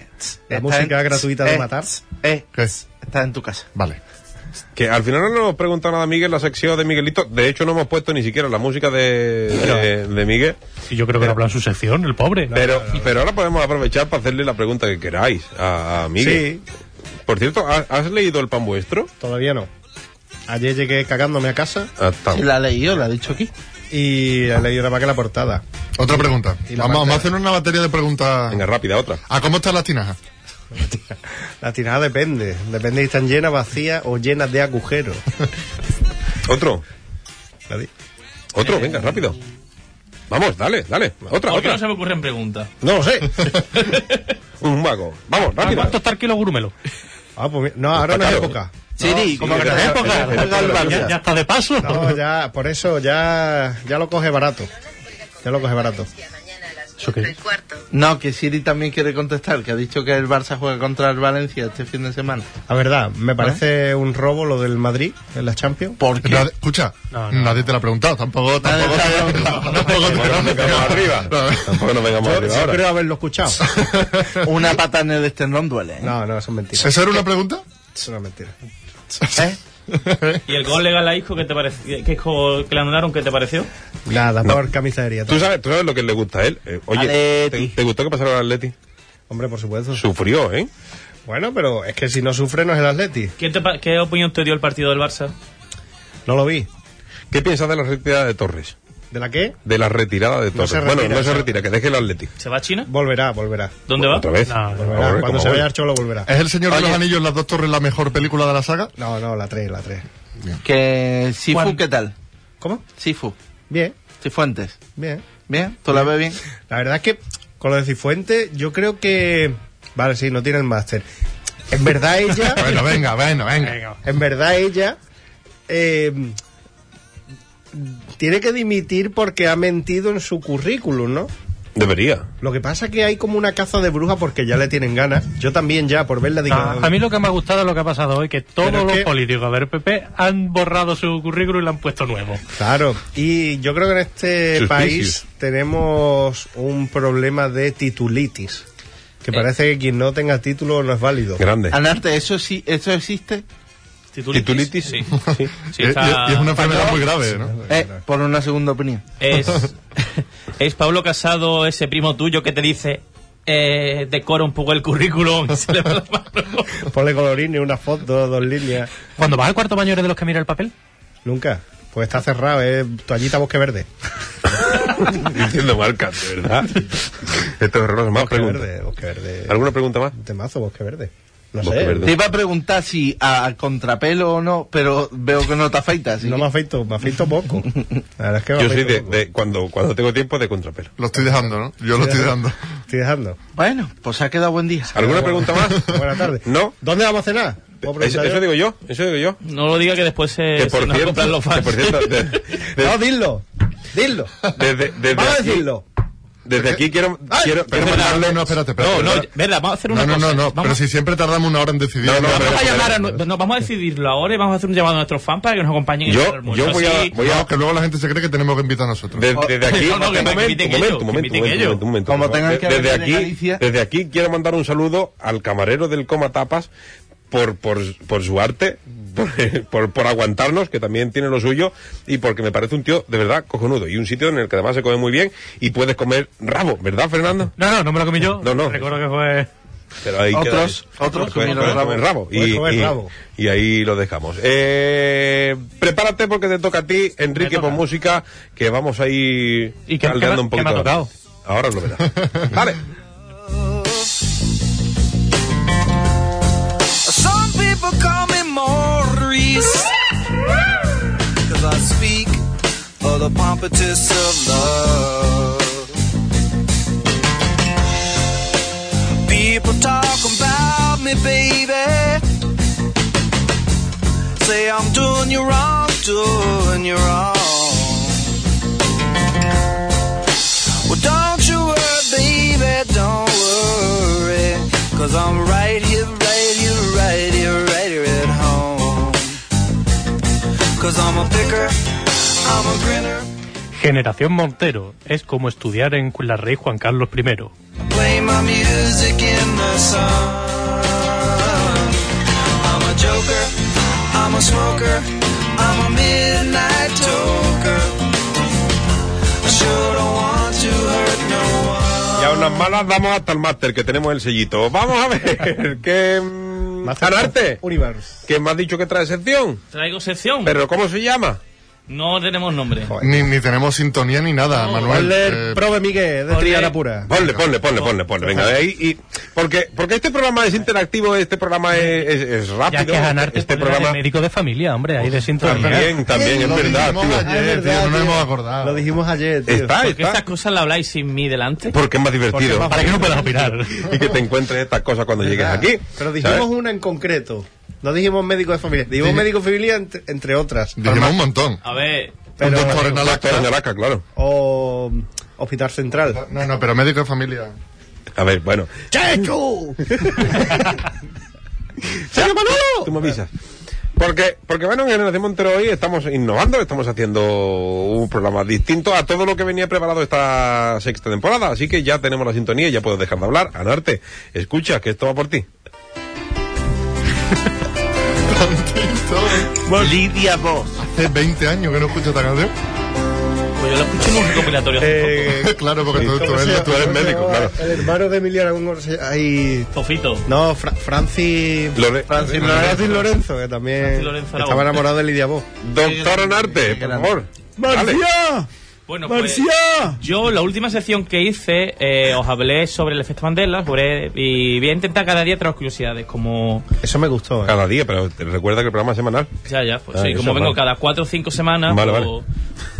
La música gratuita de matar. Eh, ¿Qué? está en tu casa. Vale. Que al final no le hemos preguntado nada a Miguel la sección de Miguelito. De hecho, no hemos puesto ni siquiera la música de, de, de Miguel. Y yo creo que no habla en su sección, el pobre. Pero, pero ahora podemos aprovechar para hacerle la pregunta que queráis a, a Miguel. Sí, Por cierto, ¿has, has leído el pan vuestro? todavía no. Ayer llegué cagándome a casa Ah. Si la ha leído, la ha dicho aquí. y he leído nada más que la portada. Otra pregunta. Y la Vamos, vamos a hacer una batería de preguntas. Venga, rápida, otra. ¿A cómo están las tinajas? La tirada (laughs) depende. Depende si están llenas, vacías o llenas de agujeros. (laughs) Otro, La otro, venga, rápido. Vamos, dale, dale. Otra, ¿Por qué no otra. se me ocurren preguntas? No lo sé. (laughs) Un vago. Vamos, ¿A rápido. cuánto está el kilo grumelo? Ah, pues no, ahora no es época. Siri, ¿Cómo que no es época? Ya, ya está de paso. (laughs) No, ya, por eso ya, ya lo coge barato. Ya lo coge barato. No, que Siri también quiere contestar, que ha dicho que el Barça juega contra el Valencia este fin de semana. La verdad, me parece un robo lo del Madrid en la Champions. ¿Por qué? Nadie- escucha, No, no. nadie te la ha preguntado. Tampoco. Tampoco te la ha preguntado. tampoco nos vengamos arriba. Tampoco nos vengamos Yo, arriba yo ahora. creo haberlo escuchado. (laughs) Una pata en el esternón duele. ¿eh? No, no, eso es mentira. ¿Esa era una pregunta? Es mentira. ¿Eh? (laughs) ¿Y el gol legal a Isco que te pareció? ¿Qué hijo que le anularon? ¿Qué te pareció? Nada, por camisería. ¿Tú sabes, ¿Tú sabes lo que le gusta a él? Eh, oye. ¿te, te gustó que pasara al Atleti? Hombre, por supuesto. Sufrió, ¿eh? Bueno, pero es que si no sufre no es el Atleti. ¿Qué, te ¿Qué opinión te dio el partido del Barça? No lo vi. ¿Qué piensas de la retirada de Torres? ¿De la qué? De la retirada de Torres. bueno, retira, no se retira, que deje el Atleti. ¿Se va a China? Volverá, volverá. ¿Dónde va? ¿Otra vez? No, no, Volverá. Cuando ¿cómo se vaya al Cholo, volverá. ¿Es el Señor de los Anillos, las dos torres, la mejor película de la saga? No, no, la 3, la 3. Que Sifu. ¿qué tal? ¿Cómo? Sifu. Bien, Cifuentes. bien. ¿Bien? ¿Tú la ves bien? La verdad es que con lo de Cifuente, yo creo que. Vale, sí, no tiene el máster. En verdad (laughs) ella... Bueno, venga, bueno, venga. En verdad ella eh, tiene que dimitir porque ha mentido en su currículum, ¿no? Debería. Lo que pasa es que hay como una caza de bruja porque ya le tienen ganas. Yo también ya, por verla, digo... Ah, a mí lo que me ha gustado es lo que ha pasado hoy, que todos los que- políticos del PP han borrado su currículum y lo han puesto nuevo. Claro, y yo creo que en este Suspicious. país tenemos un problema de titulitis. Que parece que quien no tenga título no es válido. Grande. Anarte, ¿eso sí, eso existe? Titulitis. Sí. Sí. Sí, está- Eh, por una segunda opinión. Es, (laughs) es Pablo Casado, ese primo tuyo que te dice, eh, decora un poco el currículum. y se le va la mano. (laughs) Ponle colorín y una foto, dos líneas. Cuando vas al cuarto baño eres de los que mira el papel. Nunca. Pues está cerrado, es toallita bosque verde. (laughs) Diciendo marcas, de verdad. Esto es horroroso. Más Bosque preguntas. verde, bosque verde. ¿Alguna pregunta más? Temazo, bosque verde. No sé. verde. Te iba a preguntar si a, a contrapelo o no, pero veo que no te afeitas. ¿sí? No me afeito, me afeito poco. (laughs) La verdad es que me Yo soy de, poco. de cuando, cuando tengo tiempo de contrapelo. Lo estoy dejando, ¿no? Yo lo estoy dejando. Estoy dejando. Bueno, pues ha quedado buen día. ¿Alguna pregunta más? Buenas tardes. ¿No? ¿Dónde vamos a cenar? ¿Puedo Eso, eso digo yo, eso digo yo. No lo diga que después se, Que por se nos cierto, compran los que fans. por cierto, de- (laughs) de- No, dilo. Dilo. desde, desde Vamos a aquí, decirlo. Desde aquí quiero, Ay, quiero, Pero quiero mandarle, mandarle- no, espérate, espérate. No, no, verdad, vamos a hacer una no, no, cosa. no, no, Vamos- pero si siempre tardamos una hora en decidir. No, no, Vamos pero- a llamar a, no, vamos a decidirlo ahora y vamos a hacer un llamado a nuestros fans para que nos acompañen en Yo- el almuerzo. yo voy a- voy a- No, que luego la gente se cree que tenemos que invitar a nosotros. Desde, desde aquí, No, no, que momento, momento, momento, momento, ellos. un momento, Como tengan que desde en aquí, desde aquí quiero mandar un saludo al camarero del Coma Tapas por, por, por su arte, por, (laughs) por, por aguantarnos, que también tiene lo suyo, y porque me parece un tío de verdad cojonudo. Y un sitio en el que además se come muy bien y puedes comer rabo, ¿verdad, Fernando? No, no, no me lo comí yo. No, no. Recuerdo que fue... Pero ahí Otros- otros Puedes- comieron puedes rabo. comer rabo. Y, comer y- rabo. y ahí lo dejamos. Eh, prepárate porque te toca a ti, Enrique, por música, que vamos a ir ¿Y qué- caldeando qué un qué me poquito. ha tocado? Ahora lo verás. (laughs) Vale. Some people call me Maurice Cause I speak of the pompatus of love. People talk about me, baby. Say I'm doing you wrong, doing you wrong. Well, don't you worry, baby, don't worry. Cause I'm right Generación Montero es como estudiar en la rey Juan Carlos I. Play my music in the sun. I'm a joker, I'm a smoker, I'm a midnight toker. I sure don't want to hurt no one. Y a unas malas damos hasta el máster, que tenemos el sellito. Vamos a ver, (laughs) que... of Universe. que me has dicho que trae sección. Traigo sección. Pero ¿cómo se llama? No tenemos nombre. Ni, ni tenemos sintonía ni nada, Manuel. Ponle el Eh, Prove Miguel de ponle- Triana Pura. Ponle, ponle, ponle, ponle, ponle. Venga, de ahí y... Porque, porque este programa es interactivo, este programa es, es, es rápido. Ya que ganarte este programa... médico de familia, hombre, ahí de sintonía. También, también, es lo verdad, ayer, tío, no tío. hemos acordado. Lo dijimos ayer, tío. Está, Porque está. estas cosas las habláis sin mí delante. Porque es más divertido. más Para que no puedas opinar. y que te encuentres estas cosas cuando llegues aquí. Pero dijimos ¿sabes? una en concreto. No dijimos médico de familia. Dijimos Dije- médico de familia entre, entre otras. Dijimos un montón. A ver, Un Pero- doctor en Doctor en Alaska. Alaska, claro. O Hospital Central. No, no, pero médico de familia. A ver, bueno. ¡Chechu! Ya, (laughs) Tú me avisas. Porque, porque bueno, en Generación Montero hoy estamos innovando, estamos haciendo un programa distinto a todo lo que venía preparado esta sexta temporada. Así que ya tenemos la sintonía y ya puedo dejar de hablar. Anarte, escucha, que esto va por ti. (laughs) Lidia Voss. Hace 20 años que no escucho esta canción. pues yo lo escuché en un recopilatorio Eh, claro, porque tú, tú ¿cómo se eres, tú eres ¿Cómo se médico, claro. El hermano de Emiliano, ¿cómo se llama? Ahí... poco. Fofito. No, Fra- Francis... Lore- Francis Lorenzo, Lorenzo, que también Francis Lorenzo Aragón. estaba enamorado de Lidia Voz. Doctor Anarte, por favor. Dale. Bueno, pues yo la última sección que hice eh, os hablé sobre el efecto Mandela sobre, y voy a intentar cada día traer curiosidades como Eso me gustó. ¿eh? Cada día, pero te recuerda que el programa es semanal. ya ya pues Ah, sí, como vengo vale. cada cuatro o cinco semanas Vale, vale. bueno,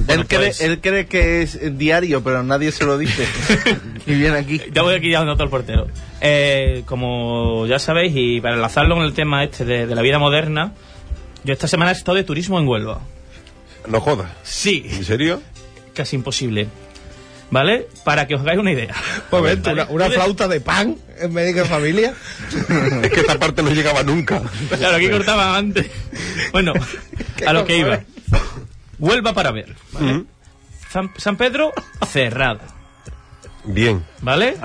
él, cree, pues, él cree que es diario, pero nadie se lo dice. (laughs) Y viene aquí. Ya voy aquí llamando a todo el portero. Eh, como ya sabéis, y para enlazarlo con el tema este de, de la vida moderna, yo esta semana he estado de turismo en Huelva. No jodas. Sí, ¿En serio? Casi imposible. ¿Vale? Para que os hagáis una idea. (laughs) Pues Vale. una, una flauta de pan en médico de familia. (laughs) Es que esta parte no llegaba nunca. Claro, aquí cortaba antes. Bueno, (laughs) a lo que iba. Huelva para ver. ¿vale? Mm. San, San Pedro, cerrada. Bien. ¿Vale?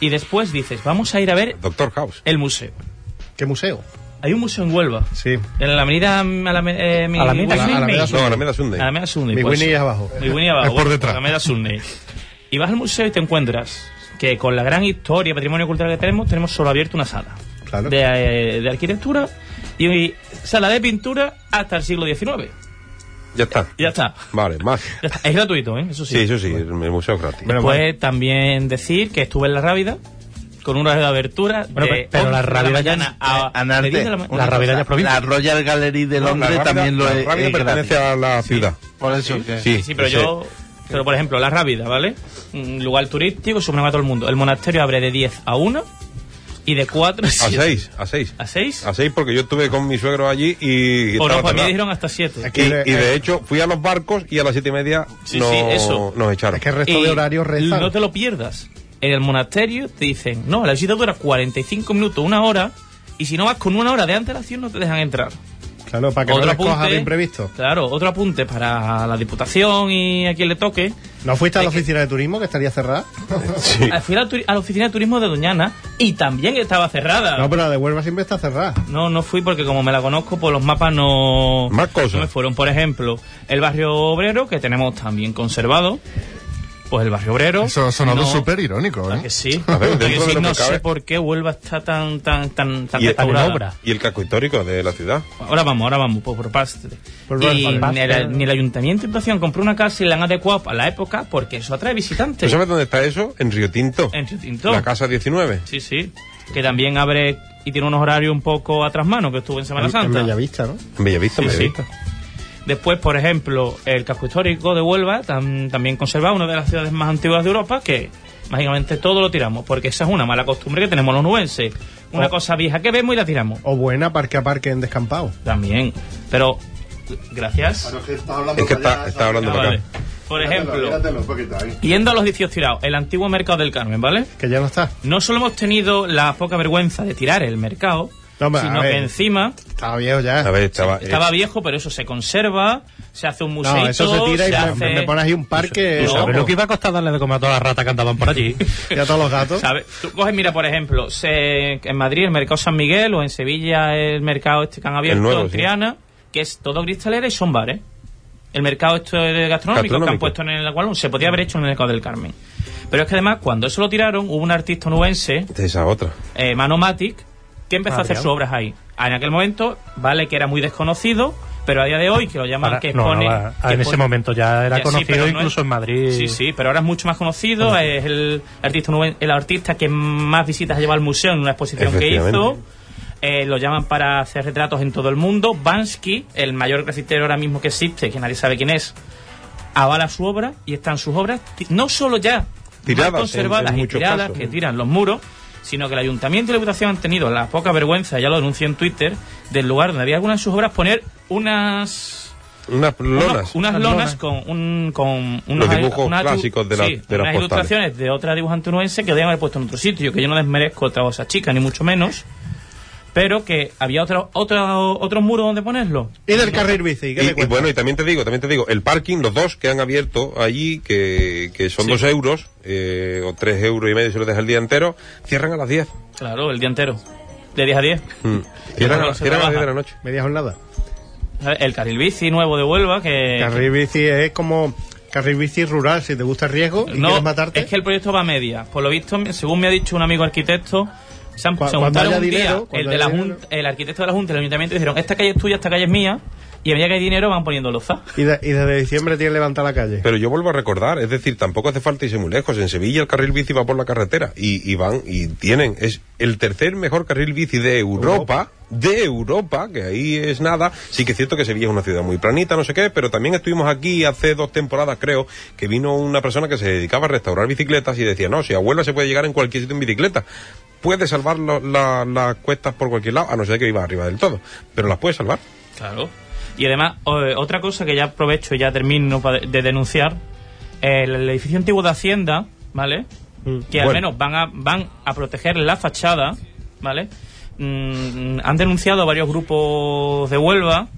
Y después dices, vamos a ir a ver Doctor House. el museo. ¿Qué museo? Hay un museo en Huelva. Sí. En la avenida eh, mi- Alameda, Winnie- Alameda No, Alameda Sunday. Alameda Sunday. Mi. Winnie es abajo. Mi Winnie abajo. Es por detrás. Alameda Sunday. Y vas al museo y te encuentras que con la gran historia, patrimonio cultural que tenemos, tenemos solo abierto una sala. Claro. De, eh, de arquitectura y sala de pintura hasta el siglo XIX. Ya está. Ya está. Vale, más. Es gratuito, ¿eh? Eso sí. Sí, eso sí, el museo es gratis. Bueno, Después también decir que estuve en la Rábida con una de abertura Bueno, de pero la 11 de Rábida ya a, de 10 de la La Rábida ya es provincia. La Royal Gallery de No, la Londres Rábida- también lo la es. Rábida es pertenece gratis. a la ciudad. Por eso que. Sí, Sí, pero ese- yo... Pero, por ejemplo, la Rábida, ¿vale? Un lugar turístico, se a todo el mundo. El monasterio abre de 10 a 1 y de 4 a A 7. seis, a seis. ¿A 6? A seis porque yo estuve con mi suegro allí y... O no, estaba pues a mí dijeron hasta 7. Aquí- Y, Eh, y de hecho fui a los barcos y a las siete y media Sí, no- sí, eso. nos echaron. Es que el resto de horarios rezan. No te lo pierdas. En el monasterio te dicen, no, la visita dura 45 minutos, una hora, y si no vas con una hora de antelación no te dejan entrar. Claro, para que no les coja de imprevisto. Claro, otro apunte para la Diputación y a quien le toque. ¿No fuiste a la que- oficina de turismo que estaría cerrada? (laughs) Sí. Fui a la, turi- a la oficina de turismo de Doñana y también estaba cerrada. No, pero la de Huelva siempre está cerrada. No, no fui porque como me la conozco, pues los mapas no, Más cosas. no me fueron. Por ejemplo, el barrio obrero, que tenemos también conservado. Pues el barrio obrero. Eso ha sonado no- súper irónico, ¿A ¿eh? que sí? A ver, ¿A que dentro sí? de lo no que cabe. sé por qué Huelva está tan tan tan tan Y- restaurada. obra. Y el casco histórico de la ciudad. Ahora vamos, ahora vamos, por, por partes. Por y partes. ni el, ni el ayuntamiento de Diputación compró una casa y la han adecuado a la época porque eso atrae ¿Tú visitantes. sabes dónde está eso? En Río Tinto. En Río Tinto. La casa 19. Sí, sí. Que también abre y tiene unos horarios un poco atrás mano, que estuvo en Semana En, en Santa. Bellavista, ¿no? En Bellavista, Sí, sí. Después, por ejemplo, el casco histórico de Huelva, tam- también conservado, una de las ciudades más antiguas de Europa, que mágicamente todo lo tiramos, porque esa es una mala costumbre que tenemos los nubenses. Una cosa vieja que vemos y la tiramos. O buena parque a parque en descampado. También. Pero, gracias. Es que está, está hablando Ah, para vale. acá. Por ejemplo, yendo a los 18 tirados, el antiguo mercado del Carmen, ¿vale? Que ya no está. No solo hemos tenido la poca vergüenza de tirar el mercado, No, a sino ver. que encima Estaba viejo ya. A ver, estaba... estaba viejo, pero eso se conserva, se hace un museo. no, eso se tira y me, hace... me pones ahí un parque. No, ¿Sabes lo que iba a costar darle de comer a todas las ratas que andaban por allí? (laughs) Y a todos los gatos. ¿Sabes? Tú coges, mira, por ejemplo, se- en Madrid el mercado San Miguel o en Sevilla el mercado este que han abierto nuevo, en sí. Triana, que es todo cristalera y son bares. El mercado esto de gastronómico, que han Gastronómico. puesto en el Agualón se podía haber hecho en el mercado del Carmen. Pero es que además, cuando eso lo tiraron, hubo un artista nubense, Esa otra. eh, Mano Matic, que empezó a hacer Adrián. sus obras ahí. En aquel momento, vale que era muy desconocido, pero a día de hoy, que lo llaman, Para- que no, pone... no, que en ese momento ya era Ya, sí, conocido no incluso es- en Madrid. Sí, sí, pero ahora es mucho más conocido. Es el artista, el artista que más visitas ha llevado al museo en una exposición que hizo. Eh, lo llaman para hacer retratos en todo el mundo. Bansky, el mayor grafitero ahora mismo que existe, que nadie sabe quién es, avala su obra y están sus obras no solo ya Tiradas, conservadas en- en y tiradas casos. que tiran los muros, sino que el ayuntamiento y la diputación han tenido la poca vergüenza, ya lo denuncié en Twitter, del lugar donde había algunas de sus obras poner unas Unas unos- lonas. unas Unas lonas lonas. con, un, con Los unas- dibujos unas- clásicos de la- sí, de las unas postales. ilustraciones de otra dibujante nubense que debían haber puesto en otro sitio, que yo no desmerezco de esa chica, ni mucho menos, pero que había otro, otro, otro muro donde ponerlo. Y del carril bici. ¿qué Y, bueno, y también te digo, también te digo, el parking, los dos que han abierto allí, que, que son Sí. dos euros, eh, o tres euros y medio si lo dejas el día entero, cierran a las 10. Claro, el día entero. De 10 a 10. Mm. Cierran, no a, se cierran a las trabaja. 10 de la noche. Media jornada. El carril bici nuevo de Huelva, que... Carril bici es como carril bici rural. Si te gusta el riesgo y No, quieres matarte. es que el proyecto va a media. Por lo visto, según me ha dicho un amigo arquitecto, se, han, Cu- se cuando juntaron haya un día, dinero, el, de la haya Jun- dinero. el arquitecto de la Junta y el Ayuntamiento dijeron, esta calle es tuya, esta calle es mía, y a medida que hay dinero van poniendo loza. Y, de- y desde diciembre tiene levantar la calle. Pero yo vuelvo a recordar, es decir, tampoco hace falta irse muy lejos. En Sevilla el carril bici va por la carretera y, y van y tienen, es el tercer mejor carril bici de Europa, de Europa, que ahí es nada. Sí que es cierto que Sevilla es una ciudad muy planita, no sé qué, pero también estuvimos aquí hace dos temporadas, creo, que vino una persona que se dedicaba a restaurar bicicletas y decía, no, si a Huelva se puede llegar en cualquier sitio en bicicleta. Puede salvar lo- la- las cuestas por cualquier lado, a no ser que iba arriba del todo, pero las puede salvar. Claro. Y además, otra cosa que ya aprovecho y ya termino de denunciar, el, el edificio antiguo de Hacienda, ¿vale? Que al Bueno. menos van a, van a proteger la fachada, ¿vale? Mm, han denunciado varios grupos de Huelva,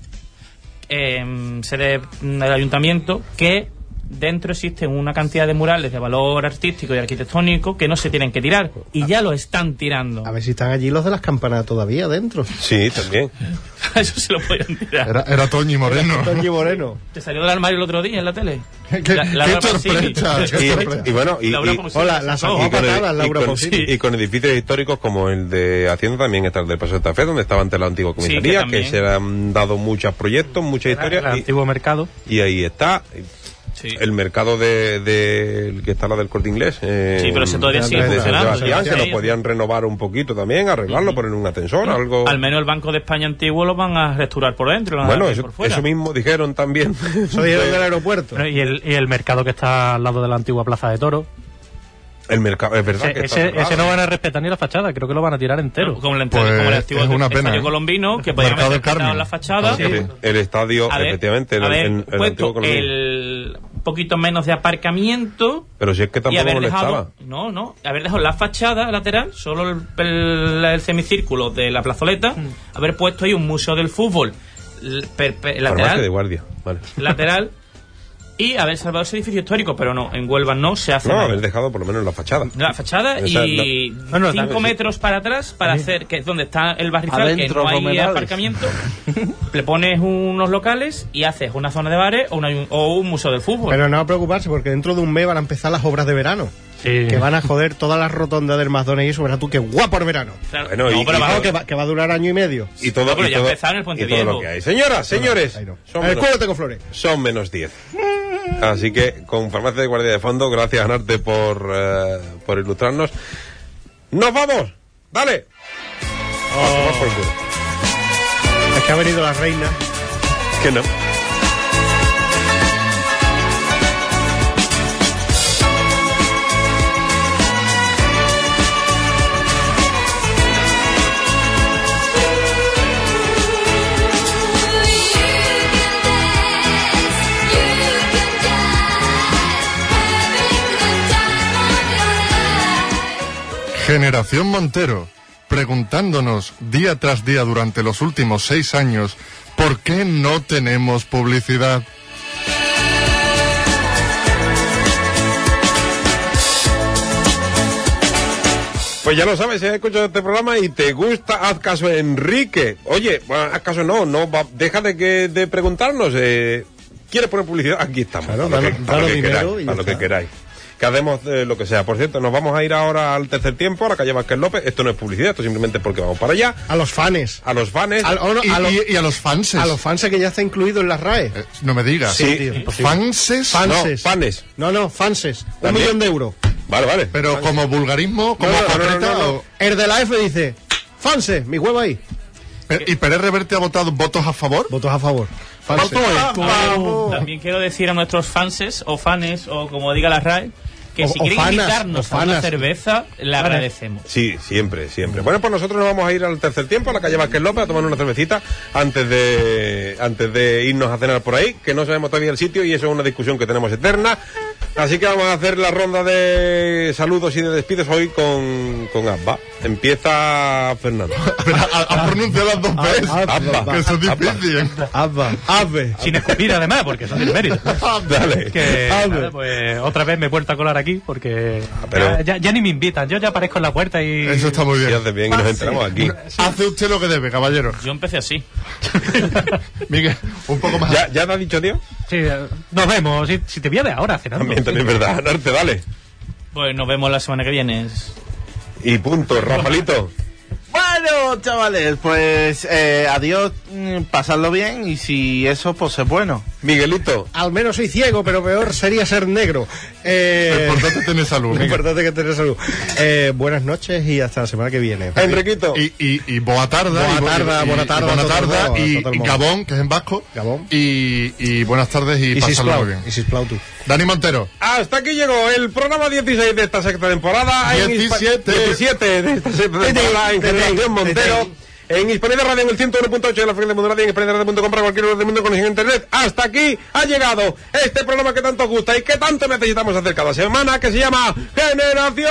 eh, sede del ayuntamiento, que dentro existen una cantidad de murales de valor artístico y arquitectónico que no se tienen que tirar. Y ya lo están tirando. A ver si están allí los de las campanas todavía dentro. Sí, también. (laughs) Eso se lo podían tirar. Era, era Toñi Moreno. Toñi Moreno. (laughs) ¿Te salió del armario el otro día en la tele? (laughs) Qué- La- qué Laura sorpresa, qué Y, bueno, y, Laura y- Hola, se la sacó. sacó. y con, el- patadas, y Laura con- Pausini. y con edificios históricos como el de Hacienda también está el del Paso de Fe, donde estaba antes la antigua Sí, que comisaría, que, se han dado muchos proyectos, muchas El historias, y, antiguo mercado. y ahí está. Sí. El mercado de, de- el que está la del corte inglés. eh, Sí, pero ese todavía sigue funcionando, Sebastián, sí, que sí. lo podían renovar un poquito también, arreglarlo, poner un ascensor, algo. Al menos el Banco de España antiguo lo van a restaurar por dentro. lo van a Bueno, eso, por fuera. eso mismo dijeron también. (laughs) Eso dijeron del aeropuerto. Bueno, y, el, y el mercado que está al lado de la antigua plaza de Toro. El mercado, es verdad que Ese, está ese- ese no van a respetar ni la fachada, creo que lo van a tirar entero. Como el, Pues, como el antiguo es una estadio pena, ¿eh? colombino, que podían haber respetado la fachada. El, el estadio, A ver, efectivamente, el, haber el- el puesto antiguo Colombino. Un poquito menos de aparcamiento Pero si es que tampoco haber dejado no no haber dejado la fachada lateral solo el, el- el semicírculo de la plazoleta Mm. haber puesto ahí un museo del fútbol l- per- per- Farmacia de lateral guardia, vale. lateral (laughs) y haber salvado ese edificio histórico pero no en Huelva no se hace No, nada. haber dejado por lo menos la fachada. la fachada Esa- y no. Bueno, cinco también- metros para atrás para hacer que es donde está el barrizal Adentro, que no hay Romerales. aparcamiento (laughs) le pones unos locales y haces una zona de bares o, una- o un museo del fútbol Pero no a preocuparse porque dentro de un mes van a empezar las obras de verano. Sí. Que van a joder todas las rotondas del McDonald's y eso. Verás tú qué guapo el verano. Claro, Bueno, no, y- pero y- que va, que va a durar año y medio. Y todo, No, pero y ya todo- empezaron el Puente y todo lo que hay. Señoras, señores, no. son, menos, tengo flores. son menos 10. Así que con Farmacia de Guardia de Fondo, gracias Anarte por, eh, por ilustrarnos. ¡Nos vamos! ¡Dale! Por culo. Es que ha venido la reina. Que no. Generación Montero, preguntándonos día tras día durante los últimos seis años por qué no tenemos publicidad. Pues ya lo sabes, si has escuchado este programa y te gusta, haz caso a Enrique. Oye, bueno, haz caso no, no, va- deja de, que, de preguntarnos. Eh, ¿Quieres poner publicidad? Aquí estamos. Claro, para lo danos- que, para lo danos que dinero queráis. y Para ya lo que está. queráis. Que hacemos eh, lo que sea. Por cierto, nos vamos a ir ahora al tercer tiempo, a la calle Vázquez López. Esto no es publicidad, esto simplemente es porque vamos para allá. A los fans. A los fans. A, o no, Y, a los, y- y a los a fans que ya está incluido en las RAE. Eh, no me digas. Sí, tío, fanses. Fanses. no, fanes. No, no, fanses. Un También. millón de euros. Vale, vale. Pero como vulgarismo, como No, no, no, apotreta, no, no, no. o- El de la F dice, fanses, mi huevo ahí. ¿Y Pérez Reverte ha votado votos a favor? Votos a favor. Fanses. También quiero decir a nuestros fanses o fanes o como diga la RAE que O- si quieren fanas, invitarnos a una cerveza, le agradecemos. Sí, siempre, siempre. Bueno, pues nosotros nos vamos a ir al tercer tiempo, a la calle Vázquez López, a tomar una cervecita antes de, antes de irnos a cenar por ahí, que no sabemos todavía el sitio y eso es una discusión que tenemos eterna. Así que vamos a hacer la ronda de saludos y de despidos hoy con, con Abba. Empieza Fernando. (laughs) Ha pronunciado las dos veces. Abba. Que eso es difícil. Abba, Abbe. Sin escupir además, porque eso tiene mérito. (laughs) Dale. Que, nada, pues otra vez me he vuelto a colar aquí porque pero- ya, ya- ya ni me invitan. Yo ya aparezco en la puerta y. Eso está muy bien. haces bien y nos enteramos aquí. Hace usted lo que debe, caballero. Yo empecé así. (laughs) Miguel, un poco más. ¿Ya, ¿Ya te has dicho, tío? Sí, eh, nos vemos. Si, si te voy a ver ahora cenando. También, también es verdad. Narte, dale. Pues nos vemos la semana que viene. Y punto, Rafaelito. Bueno, chavales, pues eh, adiós, mm, pasadlo bien y si eso, pues es bueno. Miguelito. Al menos soy ciego, pero peor sería ser negro. Eh, Lo importante es tener salud. Lo importante es que tener salud. Eh, buenas noches y hasta la semana que viene. Enriquito. Y, y, y boa tarda. Boa y, tarda, y- bona y tarda, bona a tot tarda, arreu, a y. Gabón, que es en vasco. Gabón. Y, y buenas tardes y, Y muy bien. y sisplau tú. Dani Montero. Hasta aquí llegó el programa 16 de esta sexta temporada. en Hispa- 17. 17 de esta sexta temporada en Generación Montero. En Hispanidad Radio en el 101.8 de la frecuencia modulada y en hispanidad.com para cualquier lugar del mundo con internet. Hasta aquí ha llegado este programa que tanto gusta y que tanto necesitamos hacer cada semana, que se llama Generación.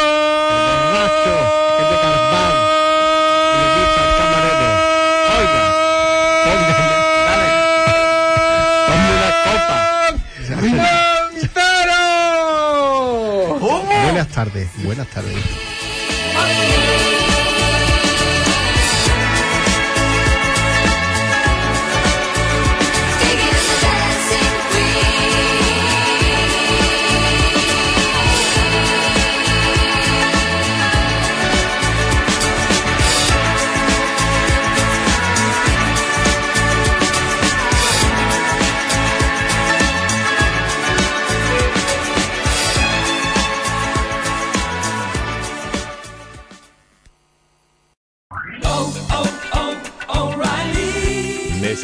Buenas tardes, buenas tardes.